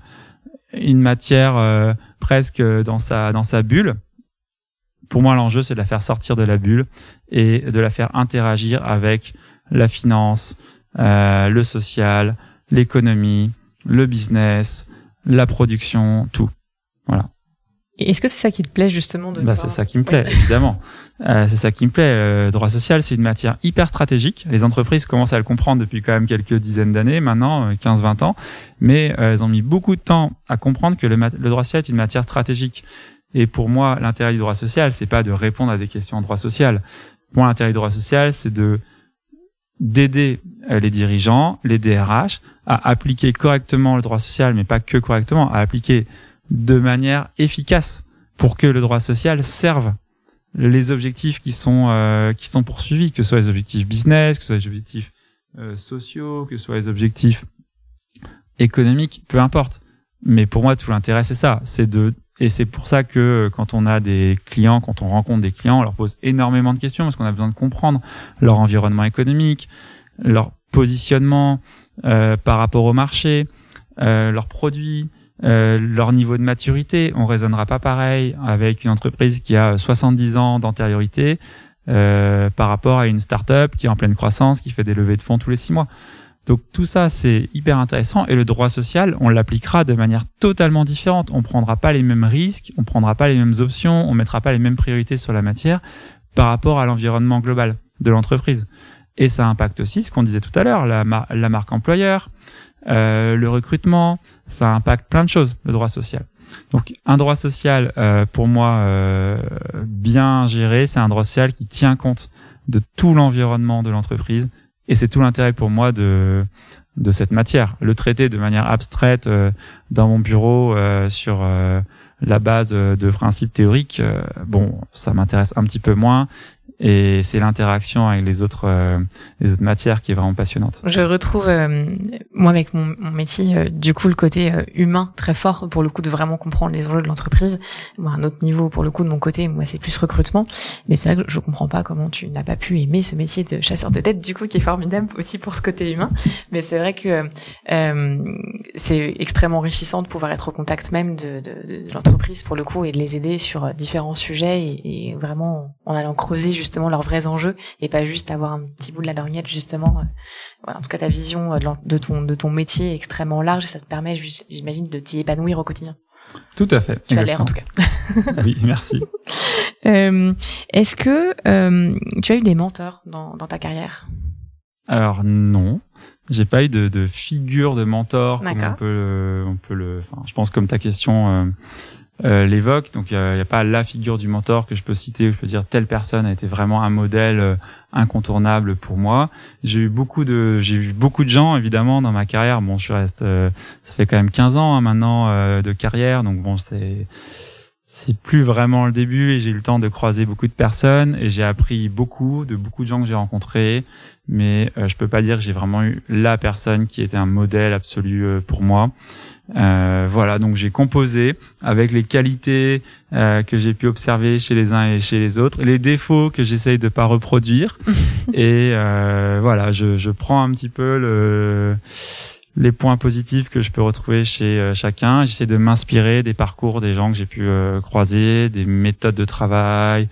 une matière presque dans sa, dans sa bulle. Pour moi, l'enjeu, c'est de la faire sortir de la bulle et de la faire interagir avec la finance, le social, l'économie, le business, la production, tout. Voilà. Est-ce que c'est ça qui te plaît justement de bah, C'est ça qui me plaît, évidemment. Euh, c'est ça qui me plaît. Le droit social, c'est une matière hyper stratégique. Les entreprises commencent à le comprendre depuis quand même quelques dizaines d'années, maintenant 15-20 euh, ans, mais euh, elles ont mis beaucoup de temps à comprendre que le, le droit social est une matière stratégique. Et pour moi, l'intérêt du droit social, c'est pas de répondre à des questions en droit social. Pour moi, l'intérêt du droit social, c'est de d'aider les dirigeants, les DRH, à appliquer correctement le droit social, mais pas que correctement, à appliquer de manière efficace pour que le droit social serve les objectifs qui sont euh, qui sont poursuivis, que ce soit les objectifs business, que ce soit les objectifs euh, sociaux, que ce soit les objectifs économiques, peu importe. Mais pour moi, tout l'intérêt c'est ça, c'est de et c'est pour ça que euh, quand on a des clients, quand on rencontre des clients, on leur pose énormément de questions parce qu'on a besoin de comprendre leur environnement économique, leur positionnement, euh, par rapport au marché, euh, leurs produits, euh, leur niveau de maturité. On raisonnera pas pareil avec une entreprise qui a 70 ans d'antériorité euh, par rapport à une start-up qui est en pleine croissance, qui fait des levées de fonds tous les six mois. Donc tout ça, c'est hyper intéressant. Et le droit social, on l'appliquera de manière totalement différente. On prendra pas les mêmes risques, on prendra pas les mêmes options, on mettra pas les mêmes priorités sur la matière par rapport à l'environnement global de l'entreprise. Et ça impacte aussi ce qu'on disait tout à l'heure, la, marque employeur, euh, le recrutement, ça impacte plein de choses, le droit social. Donc un droit social, euh, pour moi, euh, bien géré, c'est un droit social qui tient compte de tout l'environnement de l'entreprise. Et c'est tout l'intérêt pour moi de, de cette matière. Le traiter de manière abstraite euh, dans mon bureau euh, sur euh, la base de principes théoriques, bon, ça m'intéresse un petit peu moins et c'est l'interaction avec les autres euh, les autres matières qui est vraiment passionnante. Je retrouve euh, moi avec mon, mon métier euh, du coup le côté humain très fort pour le coup de vraiment comprendre les enjeux de l'entreprise. Moi, un autre niveau pour le coup de mon côté, moi c'est plus recrutement, mais c'est vrai que je comprends pas comment tu n'as pas pu aimer ce métier de chasseur de tête du coup qui est formidable aussi pour ce côté humain. Mais c'est vrai que c'est extrêmement enrichissant de pouvoir être au contact même de, de, de l'entreprise pour le coup et de les aider sur différents sujets et, vraiment en allant creuser justement leurs vrais enjeux et pas juste avoir un petit bout de la lorgnette justement. Euh, voilà, en tout cas, ta vision euh, de ton de ton métier est extrêmement large et ça te permet, j'imagine, de t'y épanouir au quotidien. Tout à fait. Tu as l'air en tout cas. oui, merci. Euh, Est-ce que euh, tu as eu des mentors dans, dans ta carrière? Alors non, j'ai pas eu de, de figure de mentor comme on peut, on peut le. Enfin, je pense comme ta question euh, euh, l'évoque. Donc il n'y a, pas la figure du mentor que je peux citer, où je peux dire telle personne a été vraiment un modèle euh, incontournable pour moi. J'ai eu beaucoup de j'ai eu beaucoup de gens évidemment dans ma carrière. Bon, je reste euh, ça fait quand même 15 ans hein, maintenant de carrière, donc bon c'est c'est plus vraiment le début et j'ai eu le temps de croiser beaucoup de personnes et j'ai appris beaucoup de beaucoup de gens que j'ai rencontrés mais je peux pas dire que j'ai vraiment eu la personne qui était un modèle absolu pour moi euh, voilà, donc j'ai composé avec les qualités euh, que j'ai pu observer chez les uns et chez les autres, les défauts que j'essaye de pas reproduire. et euh, voilà, je, je, prends un petit peu le, les points positifs que je peux retrouver chez euh, chacun. J'essaie de m'inspirer des parcours des gens que j'ai pu euh, croiser, des méthodes de travail,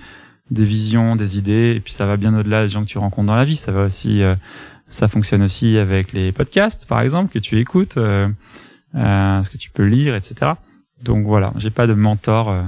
des visions, des idées. Et puis ça va bien au-delà des gens que tu rencontres dans la vie. Ça va aussi, ça fonctionne aussi avec les podcasts, par exemple, que tu écoutes ce que tu peux lire, etc. Donc voilà, j'ai pas de mentor euh,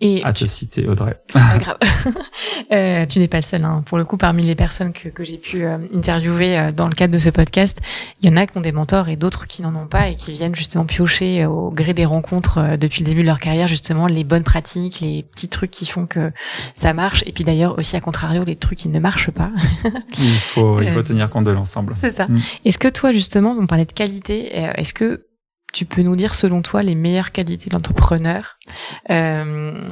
et à te citer, Audrey. C'est pas grave. euh, tu n'es pas le seul. Hein. Pour le coup, parmi les personnes que, que j'ai pu euh, interviewer euh, dans le cadre de ce podcast, il y en a qui ont des mentors et d'autres qui n'en ont pas et qui viennent justement piocher au gré des rencontres depuis le début de leur carrière justement les bonnes pratiques, les petits trucs qui font que ça marche. Et puis d'ailleurs aussi à contrario les trucs qui ne marchent pas. il faut il faut tenir compte de l'ensemble. C'est ça. Mm. Est-ce que toi justement, on parlait de qualité, est-ce que tu peux nous dire selon toi les meilleures qualités de l'entrepreneur euh,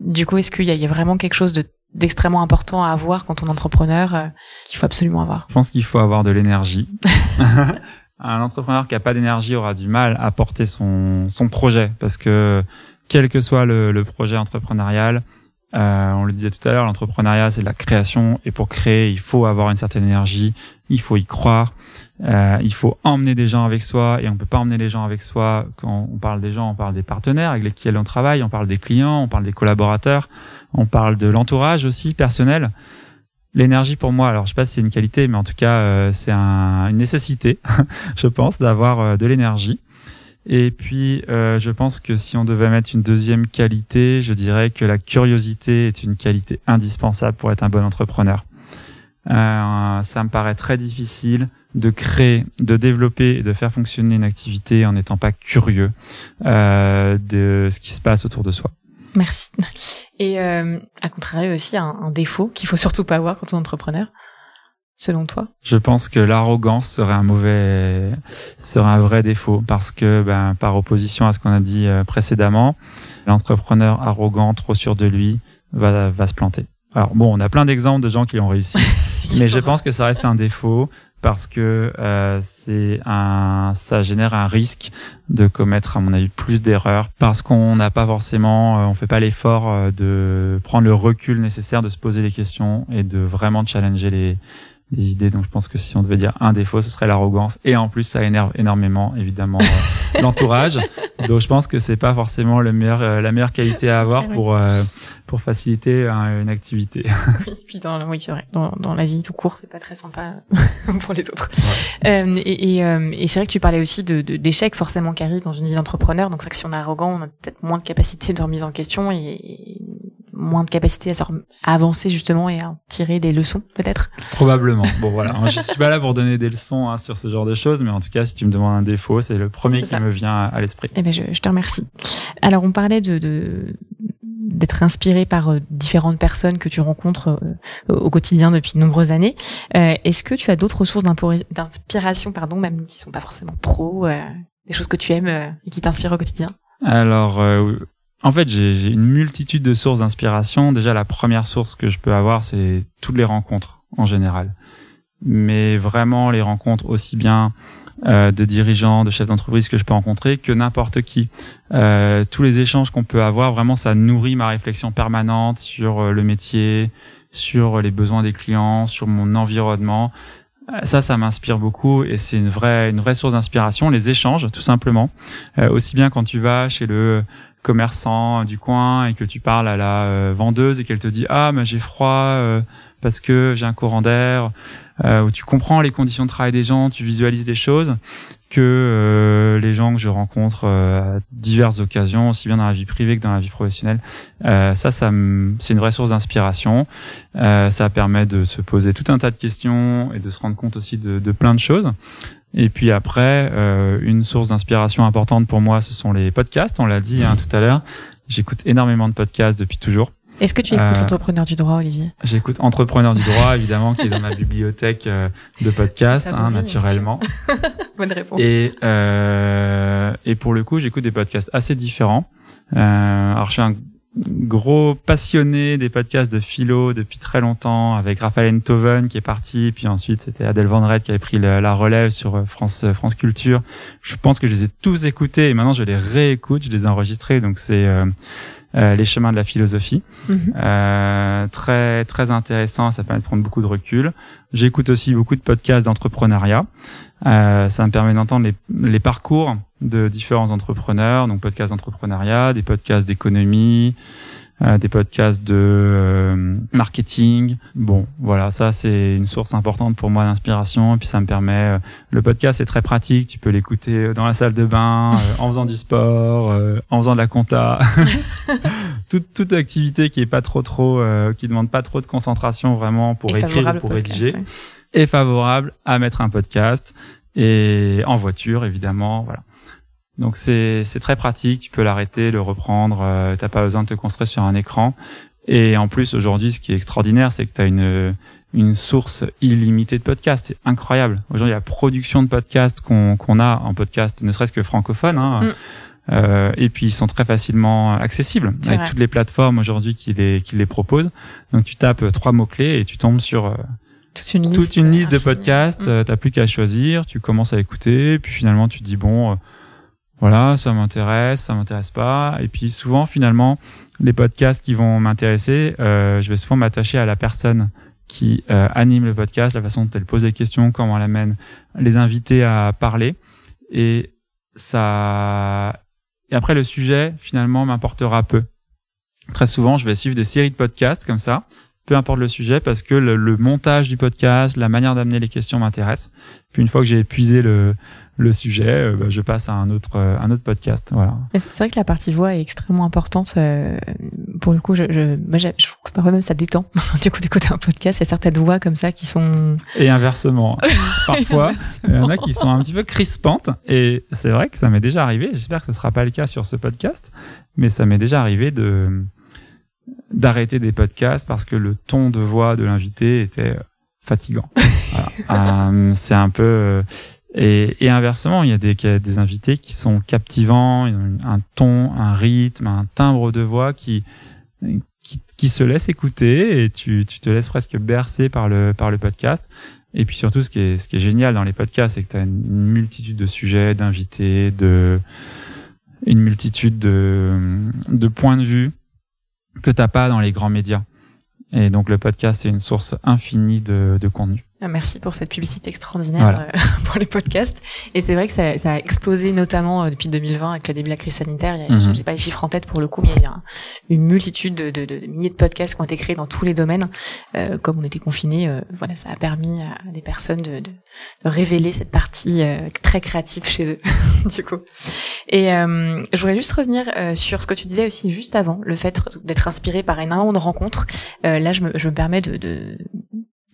Du coup, est-ce qu'il y, a vraiment quelque chose de d'extrêmement important à avoir quand on est entrepreneur euh, qu'il faut absolument avoir? Je pense qu'il faut avoir de l'énergie. un entrepreneur qui a pas d'énergie aura du mal à porter son projet parce que quel que soit le projet entrepreneurial, euh, on le disait tout à l'heure, l'entrepreneuriat c'est la création. Et pour créer il faut avoir une certaine énergie, il faut y croire, euh, il faut emmener des gens avec soi. Et on peut pas emmener les gens avec soi. Quand on parle des gens, on parle des partenaires avec lesquels on travaille, on parle des clients, on parle des collaborateurs, on parle de l'entourage aussi personnel. L'énergie pour moi, alors je sais pas si c'est une qualité, mais en tout cas euh, c'est un, une nécessité, je pense, d'avoir euh, de l'énergie. Et puis je pense que si on devait mettre une deuxième qualité, je dirais que la curiosité est une qualité indispensable pour être un bon entrepreneur. Euh, ça me paraît très difficile de créer, de développer et de faire fonctionner une activité en n'étant pas curieux euh, de ce qui se passe autour de soi. Merci. Et euh, à contrario aussi un, un défaut qu'il faut surtout pas avoir quand on est entrepreneur, selon toi Je pense que l'arrogance serait un mauvais, serait un vrai défaut parce que, ben, par opposition à ce qu'on a dit euh, précédemment, l'entrepreneur arrogant, trop sûr de lui, va, va se planter. Alors bon, on a plein d'exemples de gens qui ont réussi, mais je pense que ça reste un défaut parce que euh, c'est un, ça génère un risque de commettre, à mon avis, plus d'erreurs parce qu'on n'a pas forcément, euh, on fait pas l'effort euh, de prendre le recul nécessaire, de se poser les questions et de vraiment challenger les, des idées. Donc je pense que si on devait dire un défaut, ce serait l'arrogance. Et en plus, ça énerve énormément, évidemment, euh, l'entourage. Donc je pense que c'est pas forcément le meilleur, euh, la meilleure qualité à avoir pour euh, pour faciliter une activité. Oui, puis dans, oui, c'est vrai. Dans, dans la vie tout court, c'est pas très sympa pour les autres. et et, et c'est vrai que tu parlais aussi de d'échecs forcément qui arrivent dans une vie d'entrepreneur. Donc c'est que si on est arrogant, on a peut-être moins de capacité de remise en question et moins de capacité à, avancer justement et à tirer des leçons peut-être Probablement. Bon voilà, je suis pas là pour donner des leçons hein, sur ce genre de choses, mais en tout cas, si tu me demandes un défaut, c'est le premier qui me vient à, l'esprit. Eh ben, je, je, te remercie. Alors, on parlait de, de d'être inspiré par euh, différentes personnes que tu rencontres euh, au quotidien depuis de nombreuses années. Euh, est-ce que tu as d'autres sources d'inspiration, pardon, même qui sont pas forcément pro, des choses que tu aimes et qui t'inspirent au quotidien? Alors En fait, j'ai une multitude de sources d'inspiration. Déjà, la première source que je peux avoir, c'est toutes les rencontres en général. Mais vraiment, les rencontres aussi bien euh, de dirigeants, de chefs d'entreprise que je peux rencontrer que n'importe qui. Euh, tous les échanges qu'on peut avoir, vraiment, ça nourrit ma réflexion permanente sur euh, le métier, sur les besoins des clients, sur mon environnement. Euh, ça, ça m'inspire beaucoup et c'est une vraie, une vraie source d'inspiration. Les échanges, tout simplement. Euh, aussi bien quand tu vas chez le commerçant du coin et que tu parles à la vendeuse et qu'elle te dit ah mais j'ai froid parce que j'ai un courant d'air euh, où tu comprends les conditions de travail des gens, tu visualises des choses que euh, les gens que je rencontre euh, à diverses occasions, aussi bien dans la vie privée que dans la vie professionnelle. Euh, ça, ça c'est une vraie source d'inspiration. Euh, ça permet de se poser tout un tas de questions et de se rendre compte aussi de, de plein de choses. Et puis après, une source d'inspiration importante pour moi, ce sont les podcasts. On l'a dit hein, tout à l'heure. J'écoute énormément de podcasts depuis toujours. Est-ce que tu écoutes euh, Entrepreneur du droit, Olivier? J'écoute Entrepreneur du droit, évidemment, qui est dans ma bibliothèque euh, de podcasts, hein, naturellement. Bonne réponse. Et, euh, et pour le coup, j'écoute des podcasts assez différents. Euh, alors, je suis un gros passionné des podcasts de philo depuis très longtemps, avec Raphaël Enthoven qui est parti, puis ensuite c'était Adèle Van qui avait pris la relève sur euh, France France Culture. Je pense que je les ai tous écoutés et maintenant je les réécoute, je les ai enregistrés, donc c'est euh, les chemins de la philosophie. Mhm. Euh, très très intéressant, ça permet de prendre beaucoup de recul. J'écoute aussi beaucoup de podcasts d'entrepreneuriat. Euh, ça me permet d'entendre les, les, parcours de différents entrepreneurs, donc podcasts d'entrepreneuriat, des podcasts d'économie, euh, des podcasts de euh, marketing. Bon, voilà, ça c'est une source importante pour moi d'inspiration. Et puis ça me permet, euh, le podcast est très pratique. Tu peux l'écouter dans la salle de bain, en faisant du sport, en faisant de la compta, toute toute activité qui est pas trop trop, qui demande pas trop de concentration vraiment pour écrire ou pour rédiger, est favorable à mettre un podcast et en voiture évidemment. Voilà. Donc c'est très pratique, tu peux l'arrêter, le reprendre, euh, t'as pas besoin de te construire sur un écran. Et en plus aujourd'hui, ce qui est extraordinaire, c'est que tu as une une source illimitée de podcasts, c'est incroyable. Aujourd'hui, la production de podcasts qu'on qu'on a en podcast, ne serait-ce que francophone, hein, mm. euh, et puis ils sont très facilement accessibles avec toutes les plateformes aujourd'hui qui les qui les proposent. Donc tu tapes trois mots clés et tu tombes sur euh, toute une liste, toute une liste de podcasts. Mm. T'as plus qu'à choisir, tu commences à écouter, puis finalement tu te dis bon voilà, ça m'intéresse, ça m'intéresse pas. Et puis souvent, finalement, les podcasts qui vont m'intéresser, euh, je vais souvent m'attacher à la personne qui euh, anime le podcast, la façon dont elle pose les questions, comment elle amène les invités à parler. Et ça, et après le sujet, finalement, m'importera peu. Très souvent, je vais suivre des séries de podcasts comme ça, peu importe le sujet, parce que le, le montage du podcast, la manière d'amener les questions m'intéresse. Puis une fois que j'ai épuisé le, le sujet, euh, bah, je passe à un autre euh, un autre podcast. Voilà. C'est vrai que la partie voix est extrêmement importante. Euh, pour le coup, je, je, moi, je, je parfois même ça détend du coup d'écouter un podcast. Il y a certaines voix comme ça qui sont et inversement. parfois, il y en a qui sont un petit peu crispantes. Et c'est vrai que ça m'est déjà arrivé. J'espère que ce sera pas le cas sur ce podcast, mais ça m'est déjà arrivé de d'arrêter des podcasts parce que le ton de voix de l'invité était fatigant. Voilà. euh, c'est un peu et, et, inversement, il y a des, des invités qui sont captivants, un ton, un rythme, un timbre de voix qui, qui, qui se laisse écouter et tu, tu te laisses presque bercer par le, par le podcast. Et puis surtout, ce qui est, ce qui est génial dans les podcasts, c'est que tu as une multitude de sujets, d'invités, de, une multitude de, de points de vue que t'as pas dans les grands médias. Et donc le podcast, c'est une source infinie de, de contenu. Ah, merci pour cette publicité extraordinaire euh, pour les podcasts. Et c'est vrai que ça, ça, a explosé notamment euh, depuis 2020 avec le début de la crise sanitaire. Mhm. J'ai pas les chiffres en tête pour le coup, mais il y a une multitude de, de, de, milliers de podcasts qui ont été créés dans tous les domaines. Euh, comme on était confinés, euh, voilà, ça a permis à des personnes de, de, de révéler cette partie très créative chez eux, du coup. Et je voudrais juste revenir sur ce que tu disais aussi juste avant, le fait d'être inspiré par énormément de rencontres. là, je me, je me permets de,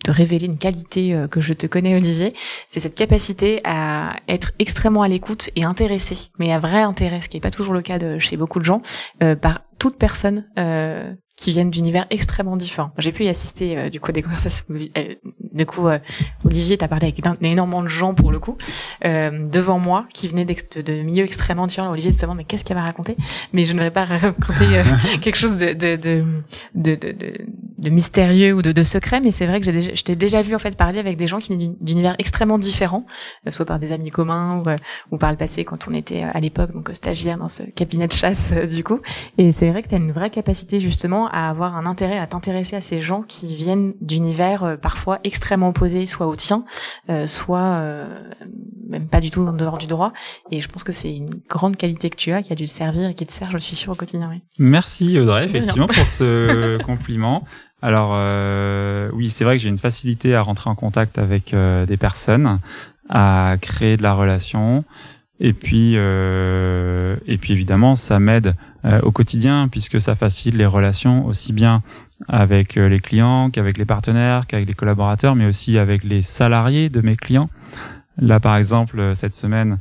de révéler une qualité euh, que je te connais Olivier, c'est cette capacité à être extrêmement à l'écoute et intéressé, mais à vrai intérêt, ce qui n'est pas toujours le cas de chez beaucoup de gens, euh, par toute personne euh, qui viennent d'univers extrêmement différents. J'ai pu y assister euh, du coup à des conversations. Euh, du coup, euh, Olivier, t'as parlé avec énormément de gens pour le coup devant moi qui venaient de, de milieux extrêmement différents. Olivier se demande mais qu'est-ce qu'elle va raconter Mais je ne vais pas raconter quelque chose de de, de de, de, mystérieux ou de, de secret. Mais c'est vrai que j'ai déjà, je t'ai déjà vu en fait parler avec des gens qui venaient d'univers extrêmement différents, soit par des amis communs ou, ou par le passé quand on était à l'époque donc stagiaire dans ce cabinet de chasse du coup. Et c'est vrai que tu as une vraie capacité justement à avoir un intérêt à t'intéresser à ces gens qui viennent d'univers euh, parfois extrêmement opposés, soit au tien, euh, soit euh, même pas du tout en dehors du droit. Et je pense que c'est une grande qualité que tu as, qui a dû te servir et qui te sert, je suis sûr, au quotidien. Oui. Merci Audrey, effectivement, pour ce compliment. Alors oui, c'est vrai que j'ai une facilité à rentrer en contact avec des personnes, à créer de la relation. Et puis, euh, et puis évidemment, ça m'aide euh, au quotidien puisque ça facilite les relations aussi bien avec euh, les clients qu'avec les partenaires, qu'avec les collaborateurs, mais aussi avec les salariés de mes clients. Là, par exemple, cette semaine,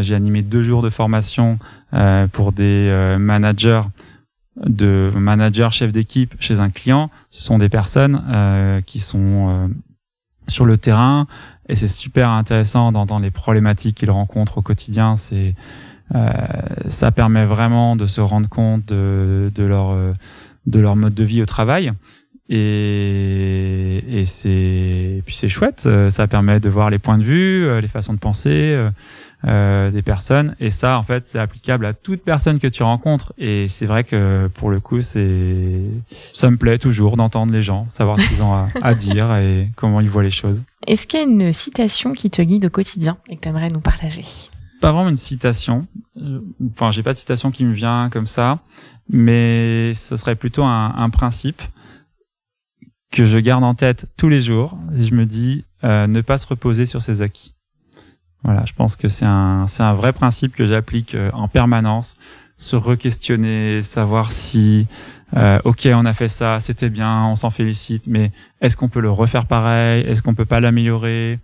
j'ai animé deux jours de formation pour des managers de managers chefs d'équipe chez un client. Ce sont des personnes qui sont sur le terrain, et c'est super intéressant d'entendre les problématiques qu'ils rencontrent au quotidien. C'est euh, ça permet vraiment de se rendre compte de, de leur de leur mode de vie au travail. Et, et c'est puis c'est chouette. Ça permet de voir les points de vue euh, les façons de penser euh, euh, des personnes. Et ça en fait c'est applicable à toute personne que tu rencontres. Et c'est vrai que pour le coup c'est ça me plaît toujours d'entendre les gens savoir ce qu'ils ont à, dire et comment ils voient les choses. Est-ce qu'il y a une citation qui te guide au quotidien et que tu aimerais nous partager? Pas vraiment une citation euh, enfin j'ai pas de citation qui me vient comme ça mais ce serait plutôt un, un principe que je garde en tête tous les jours. Et je me dis euh, ne pas se reposer sur ses acquis. Voilà, je pense que c'est un, c'est un vrai principe que j'applique euh, en permanence. Se re-questionner, savoir si, euh, ok, on a fait ça, c'était bien, on s'en félicite, mais est-ce qu'on peut le refaire pareil? Est-ce qu'on peut pas l'améliorer?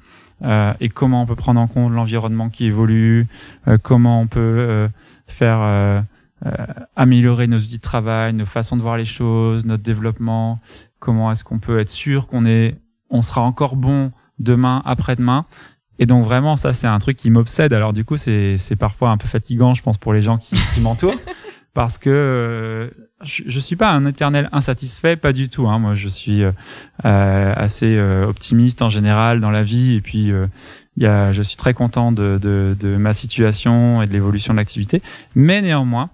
Et comment on peut prendre en compte l'environnement qui évolue euh, Comment on peut euh, faire améliorer nos outils de travail, nos façons de voir les choses, notre développement. Comment est-ce qu'on peut être sûr qu'on est, on sera encore bon demain, après-demain. Et donc vraiment, ça c'est un truc qui m'obsède. Alors du coup, c'est c'est parfois un peu fatigant, je pense, pour les gens qui, qui m'entourent, parce que euh, je, je suis pas un éternel insatisfait, pas du tout. Hein. Moi, je suis euh, assez euh, optimiste en général dans la vie, et puis il y a, je suis très content de, de, de ma situation et de l'évolution de l'activité. Mais néanmoins,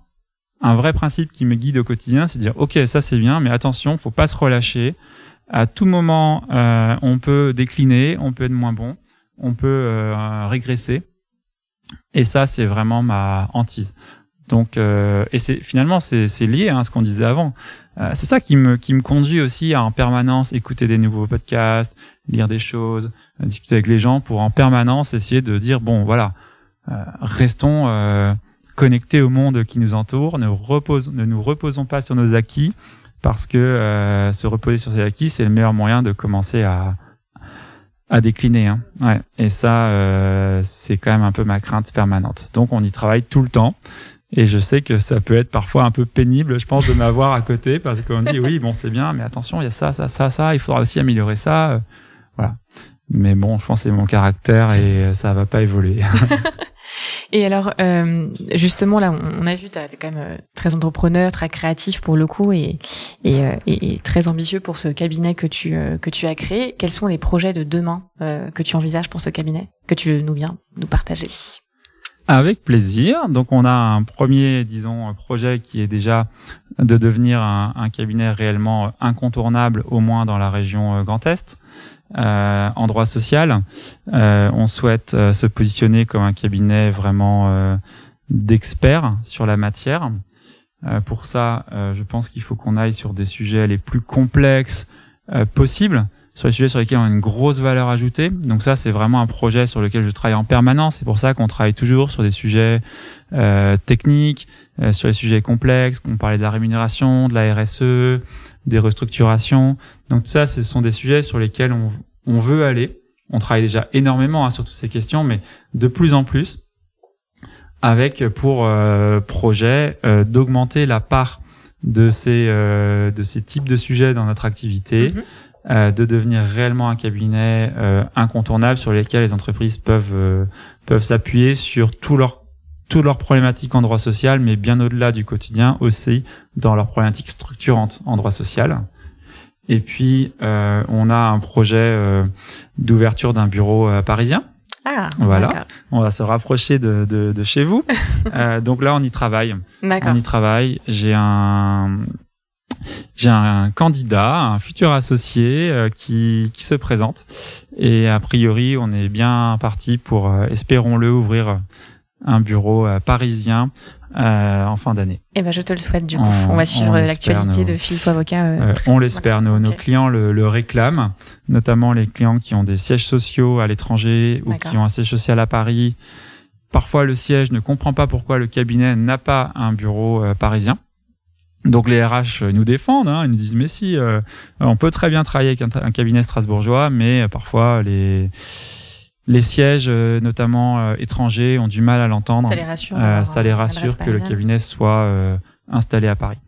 un vrai principe qui me guide au quotidien, c'est de dire ok, ça c'est bien, mais attention, faut pas se relâcher. À tout moment, on peut décliner, on peut être moins bon on peut euh, régresser. Et ça, c'est vraiment ma hantise. Donc, euh, et c'est finalement c'est lié hein, à ce qu'on disait avant. Euh, c'est ça qui me qui me conduit aussi à en permanence écouter des nouveaux podcasts, lire des choses, discuter avec les gens pour en permanence essayer de dire bon voilà, restons connectés au monde qui nous entoure, ne repose, ne nous reposons pas sur nos acquis parce que se reposer sur ses acquis c'est le meilleur moyen de commencer à à décliner. Hein. Ouais. Et ça, euh, c'est quand même un peu ma crainte permanente. Donc on y travaille tout le temps. Et je sais que ça peut être parfois un peu pénible, je pense, de m'avoir à côté, parce qu'on dit oui, bon, c'est bien, mais attention, il y a ça, ça, ça, ça, il faudra aussi améliorer ça. Euh, voilà. Mais bon, je pense que c'est mon caractère et ça va pas évoluer. Et alors, euh, justement, là, on a vu, tu es quand même euh, très entrepreneur, très créatif pour le coup, et, et, euh, et, très ambitieux pour ce cabinet que tu que tu as créé. Quels sont les projets de demain que tu envisages pour ce cabinet que tu veux nous bien nous partager? Avec plaisir. Donc on a un premier, disons, projet qui est déjà de devenir un, cabinet réellement incontournable, au moins dans la région Grand Est. Euh, en droit social. Euh, on souhaite euh, se positionner comme un cabinet vraiment d'experts sur la matière. pour ça, je pense qu'il faut qu'on aille sur des sujets les plus complexes possibles, sur les sujets sur lesquels on a une grosse valeur ajoutée. Donc ça, c'est vraiment un projet sur lequel je travaille en permanence. C'est pour ça qu'on travaille toujours sur des sujets techniques, sur les sujets complexes. On parlait de la rémunération, de la RSE, des restructurations. Donc tout ça, ce sont des sujets sur lesquels on, on veut aller. On travaille déjà énormément hein, sur toutes ces questions, mais de plus en plus, avec pour euh, projet euh, d'augmenter la part de ces euh, de ces types de sujets dans notre activité, Mhm. Euh, de devenir réellement un cabinet euh, incontournable sur lesquels les entreprises peuvent euh, peuvent s'appuyer sur tout leur toutes leurs problématiques en droit social, mais bien au-delà du quotidien aussi dans leurs problématiques structurantes en droit social. Et puis, euh, on a un projet euh, d'ouverture d'un bureau euh, parisien. Ah, Voilà. On va se rapprocher de, de, de chez vous. Euh, donc là, on y travaille. D'accord. On y travaille. J'ai un j'ai un candidat, un futur associé euh, qui, qui se présente. Et a priori, on est bien parti pour, euh, espérons-le, ouvrir un bureau euh, parisien euh, en fin d'année. Eh ben, je te le souhaite du coup. On- On, va suivre l'actualité de Philippe Avocat. euh, Euh, on l'espère, nos, nos clients le, le réclament, notamment les clients qui ont des sièges sociaux à l'étranger ou qui ont un siège social à Paris. Parfois, le siège ne comprend pas pourquoi le cabinet n'a pas un bureau euh, parisien. Donc les RH nous défendent, hein, ils nous disent mais si, euh, on peut très bien travailler avec un, un cabinet strasbourgeois, mais euh, parfois les les sièges, euh, notamment euh, étrangers, ont du mal à l'entendre. ça les rassure. Euh, d'avoir ça les rassure que le cabinet soit euh, installé à Paris.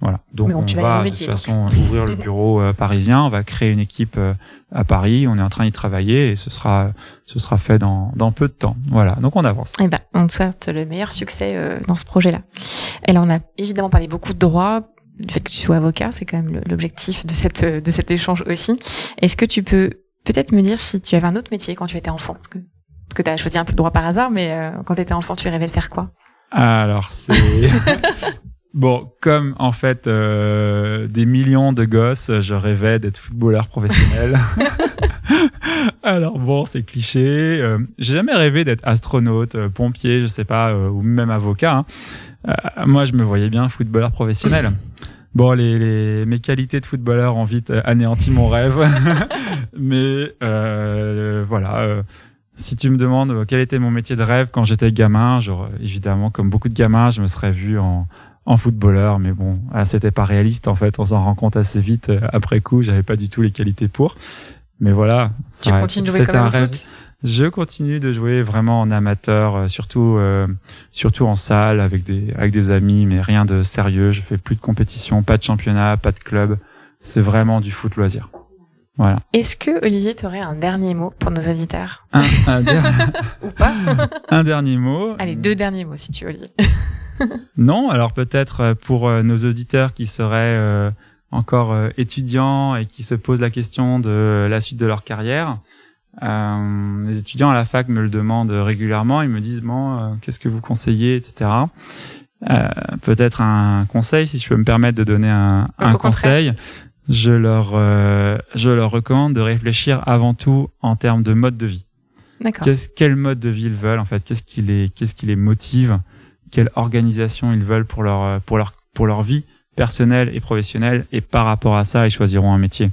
Voilà. Donc on va de toute façon ouvrir le bureau euh, parisien. On va créer une équipe euh, à Paris. On est en train d'y travailler et ce sera ce sera fait dans dans peu de temps. Voilà. Donc on avance. Eh ben, on te souhaite le meilleur succès euh, dans ce projet-là. Et là, on a évidemment parlé beaucoup de droit, du fait que tu sois avocat, c'est quand même l'objectif de cette de cet échange aussi. Est-ce que tu peux peut-être me dire si tu avais un autre métier quand tu étais enfant? Parce que, que tu as choisi un peu le droit par hasard, mais euh, quand tu étais enfant, tu rêvais de faire quoi? Alors c'est bon comme en fait euh, des millions de gosses, je rêvais d'être footballeur professionnel. Alors bon, c'est cliché. Euh, J'ai jamais rêvé d'être astronaute, euh, pompier, je sais pas, euh, ou même avocat. hein. Moi, je me voyais bien footballeur professionnel. Bon, les, les, mes qualités de footballeur ont vite anéanti mon rêve. Mais euh, voilà, si tu me demandes quel était mon métier de rêve quand j'étais gamin, genre, évidemment, comme beaucoup de gamins, je me serais vu en, en footballeur. Mais bon, ah, c'était pas réaliste en fait. On s'en rend compte assez vite euh, après coup. J'avais pas du tout les qualités pour. Mais voilà. Tu continues de jouer comme un rêve. foot Je continue de jouer vraiment en amateur, euh, surtout euh, surtout en salle avec des avec des amis, mais rien de sérieux. Je fais plus de compétition, pas de championnat, pas de club. C'est vraiment du foot loisir. Voilà. Est-ce que Olivier t'aurais un dernier mot pour nos auditeurs Un, un der- ou pas un dernier mot. Allez, deux derniers mots si tu veux, Olivier. Non, alors peut-être euh, pour euh, nos auditeurs qui seraient euh, encore euh, étudiants et qui se posent la question de la suite de leur carrière. Euh, les étudiants à la fac me le demandent régulièrement. Ils me disent bon, euh, qu'est-ce que vous conseillez, etc. Euh, peut-être un conseil, si je peux me permettre de donner un, un conseil. Je leur, euh, je leur recommande de réfléchir avant tout en termes de mode de vie. D'accord. Qu'est-ce, quel mode de vie ils veulent en fait? Qu'est-ce qui les, qu'est-ce qui les motive? Quelle organisation ils veulent pour leur, euh, pour leur, pour leur vie personnelle et professionnelle Et par rapport à ça, ils choisiront un métier.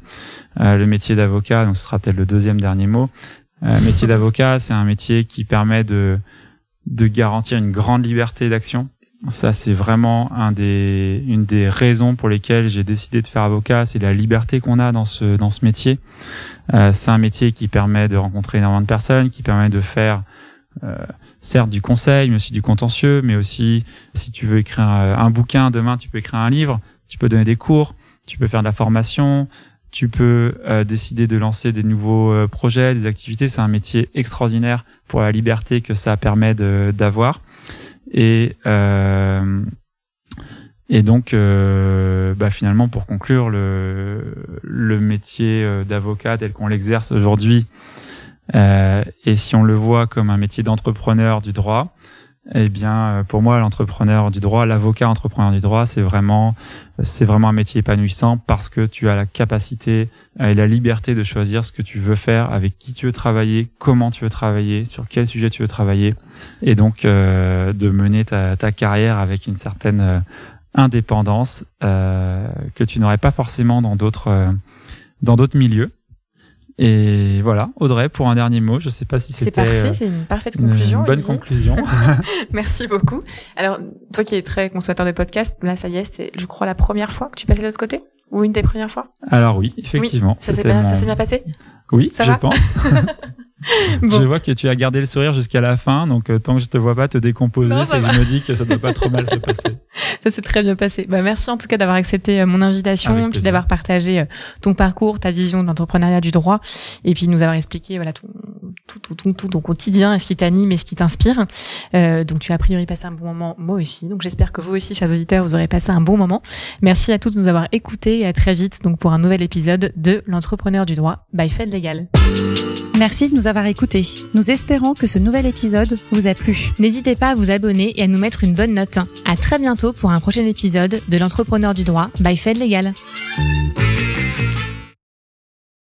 Euh, le métier d'avocat, donc ce sera peut-être le deuxième dernier mot. Euh, métier d'avocat, c'est un métier qui permet de, de garantir une grande liberté d'action. Ça, c'est vraiment un des, une des raisons pour lesquelles j'ai décidé de faire avocat. C'est la liberté qu'on a dans ce, dans ce métier. Euh, c'est un métier qui permet de rencontrer énormément de personnes, qui permet de faire euh, certes du conseil, mais aussi du contentieux, mais aussi si tu veux écrire un, bouquin demain, tu peux écrire un livre, tu peux donner des cours, tu peux faire de la formation, tu peux euh, décider de lancer des nouveaux euh, projets, des activités. C'est un métier extraordinaire pour la liberté que ça permet d'avoir. Et euh, et donc, euh, bah, finalement, pour conclure, le, le métier euh, d'avocat tel qu'on l'exerce aujourd'hui, et si on le voit comme un métier d'entrepreneur du droit, eh bien, euh, pour moi, l'entrepreneur du droit, l'avocat entrepreneur du droit, c'est vraiment, c'est vraiment un métier épanouissant parce que tu as la capacité euh, et la liberté de choisir ce que tu veux faire, avec qui tu veux travailler, comment tu veux travailler, sur quel sujet tu veux travailler, et donc euh, de mener ta, carrière avec une certaine euh, indépendance euh, que tu n'aurais pas forcément dans d'autres euh, dans d'autres milieux. Et voilà, Audrey, pour un dernier mot, je sais pas si C'est c'était parfait, euh, c'est une parfaite conclusion. une bonne Olivier. conclusion. Merci beaucoup. Alors, toi qui es très consommateur de podcasts, là, ça y est, c'est, je crois, la première fois que tu passais de l'autre côté? Ou une des premières fois? Alors oui, effectivement. Ça s'est c'était bien, mon- passé? Oui, Ça je va? pense. Je vois que tu as gardé le sourire jusqu'à la fin, donc euh, tant que je te vois pas te décomposer, c'est que je me dis que ça doit pas trop mal se passer. Ça s'est très bien passé. Bah, merci en tout cas d'avoir accepté euh, mon invitation, puis d'avoir partagé euh, ton parcours, ta vision d'entrepreneuriat du droit, et puis nous avoir expliqué voilà tout, tout, tout, tout, tout ton quotidien, et ce qui t'anime et ce qui t'inspire. Euh, donc tu as a priori passé un bon moment, moi aussi. Donc j'espère que vous aussi, chers auditeurs, vous aurez passé un bon moment. Merci à tous de nous avoir écoutés et à très vite donc pour un nouvel épisode de l'entrepreneur du droit by Fed Legal. Merci de nous avoir écoutés. Nous espérons que ce nouvel épisode vous a plu. N'hésitez pas à vous abonner et à nous mettre une bonne note. À très bientôt pour un prochain épisode de l'entrepreneur du droit by Fed Legal.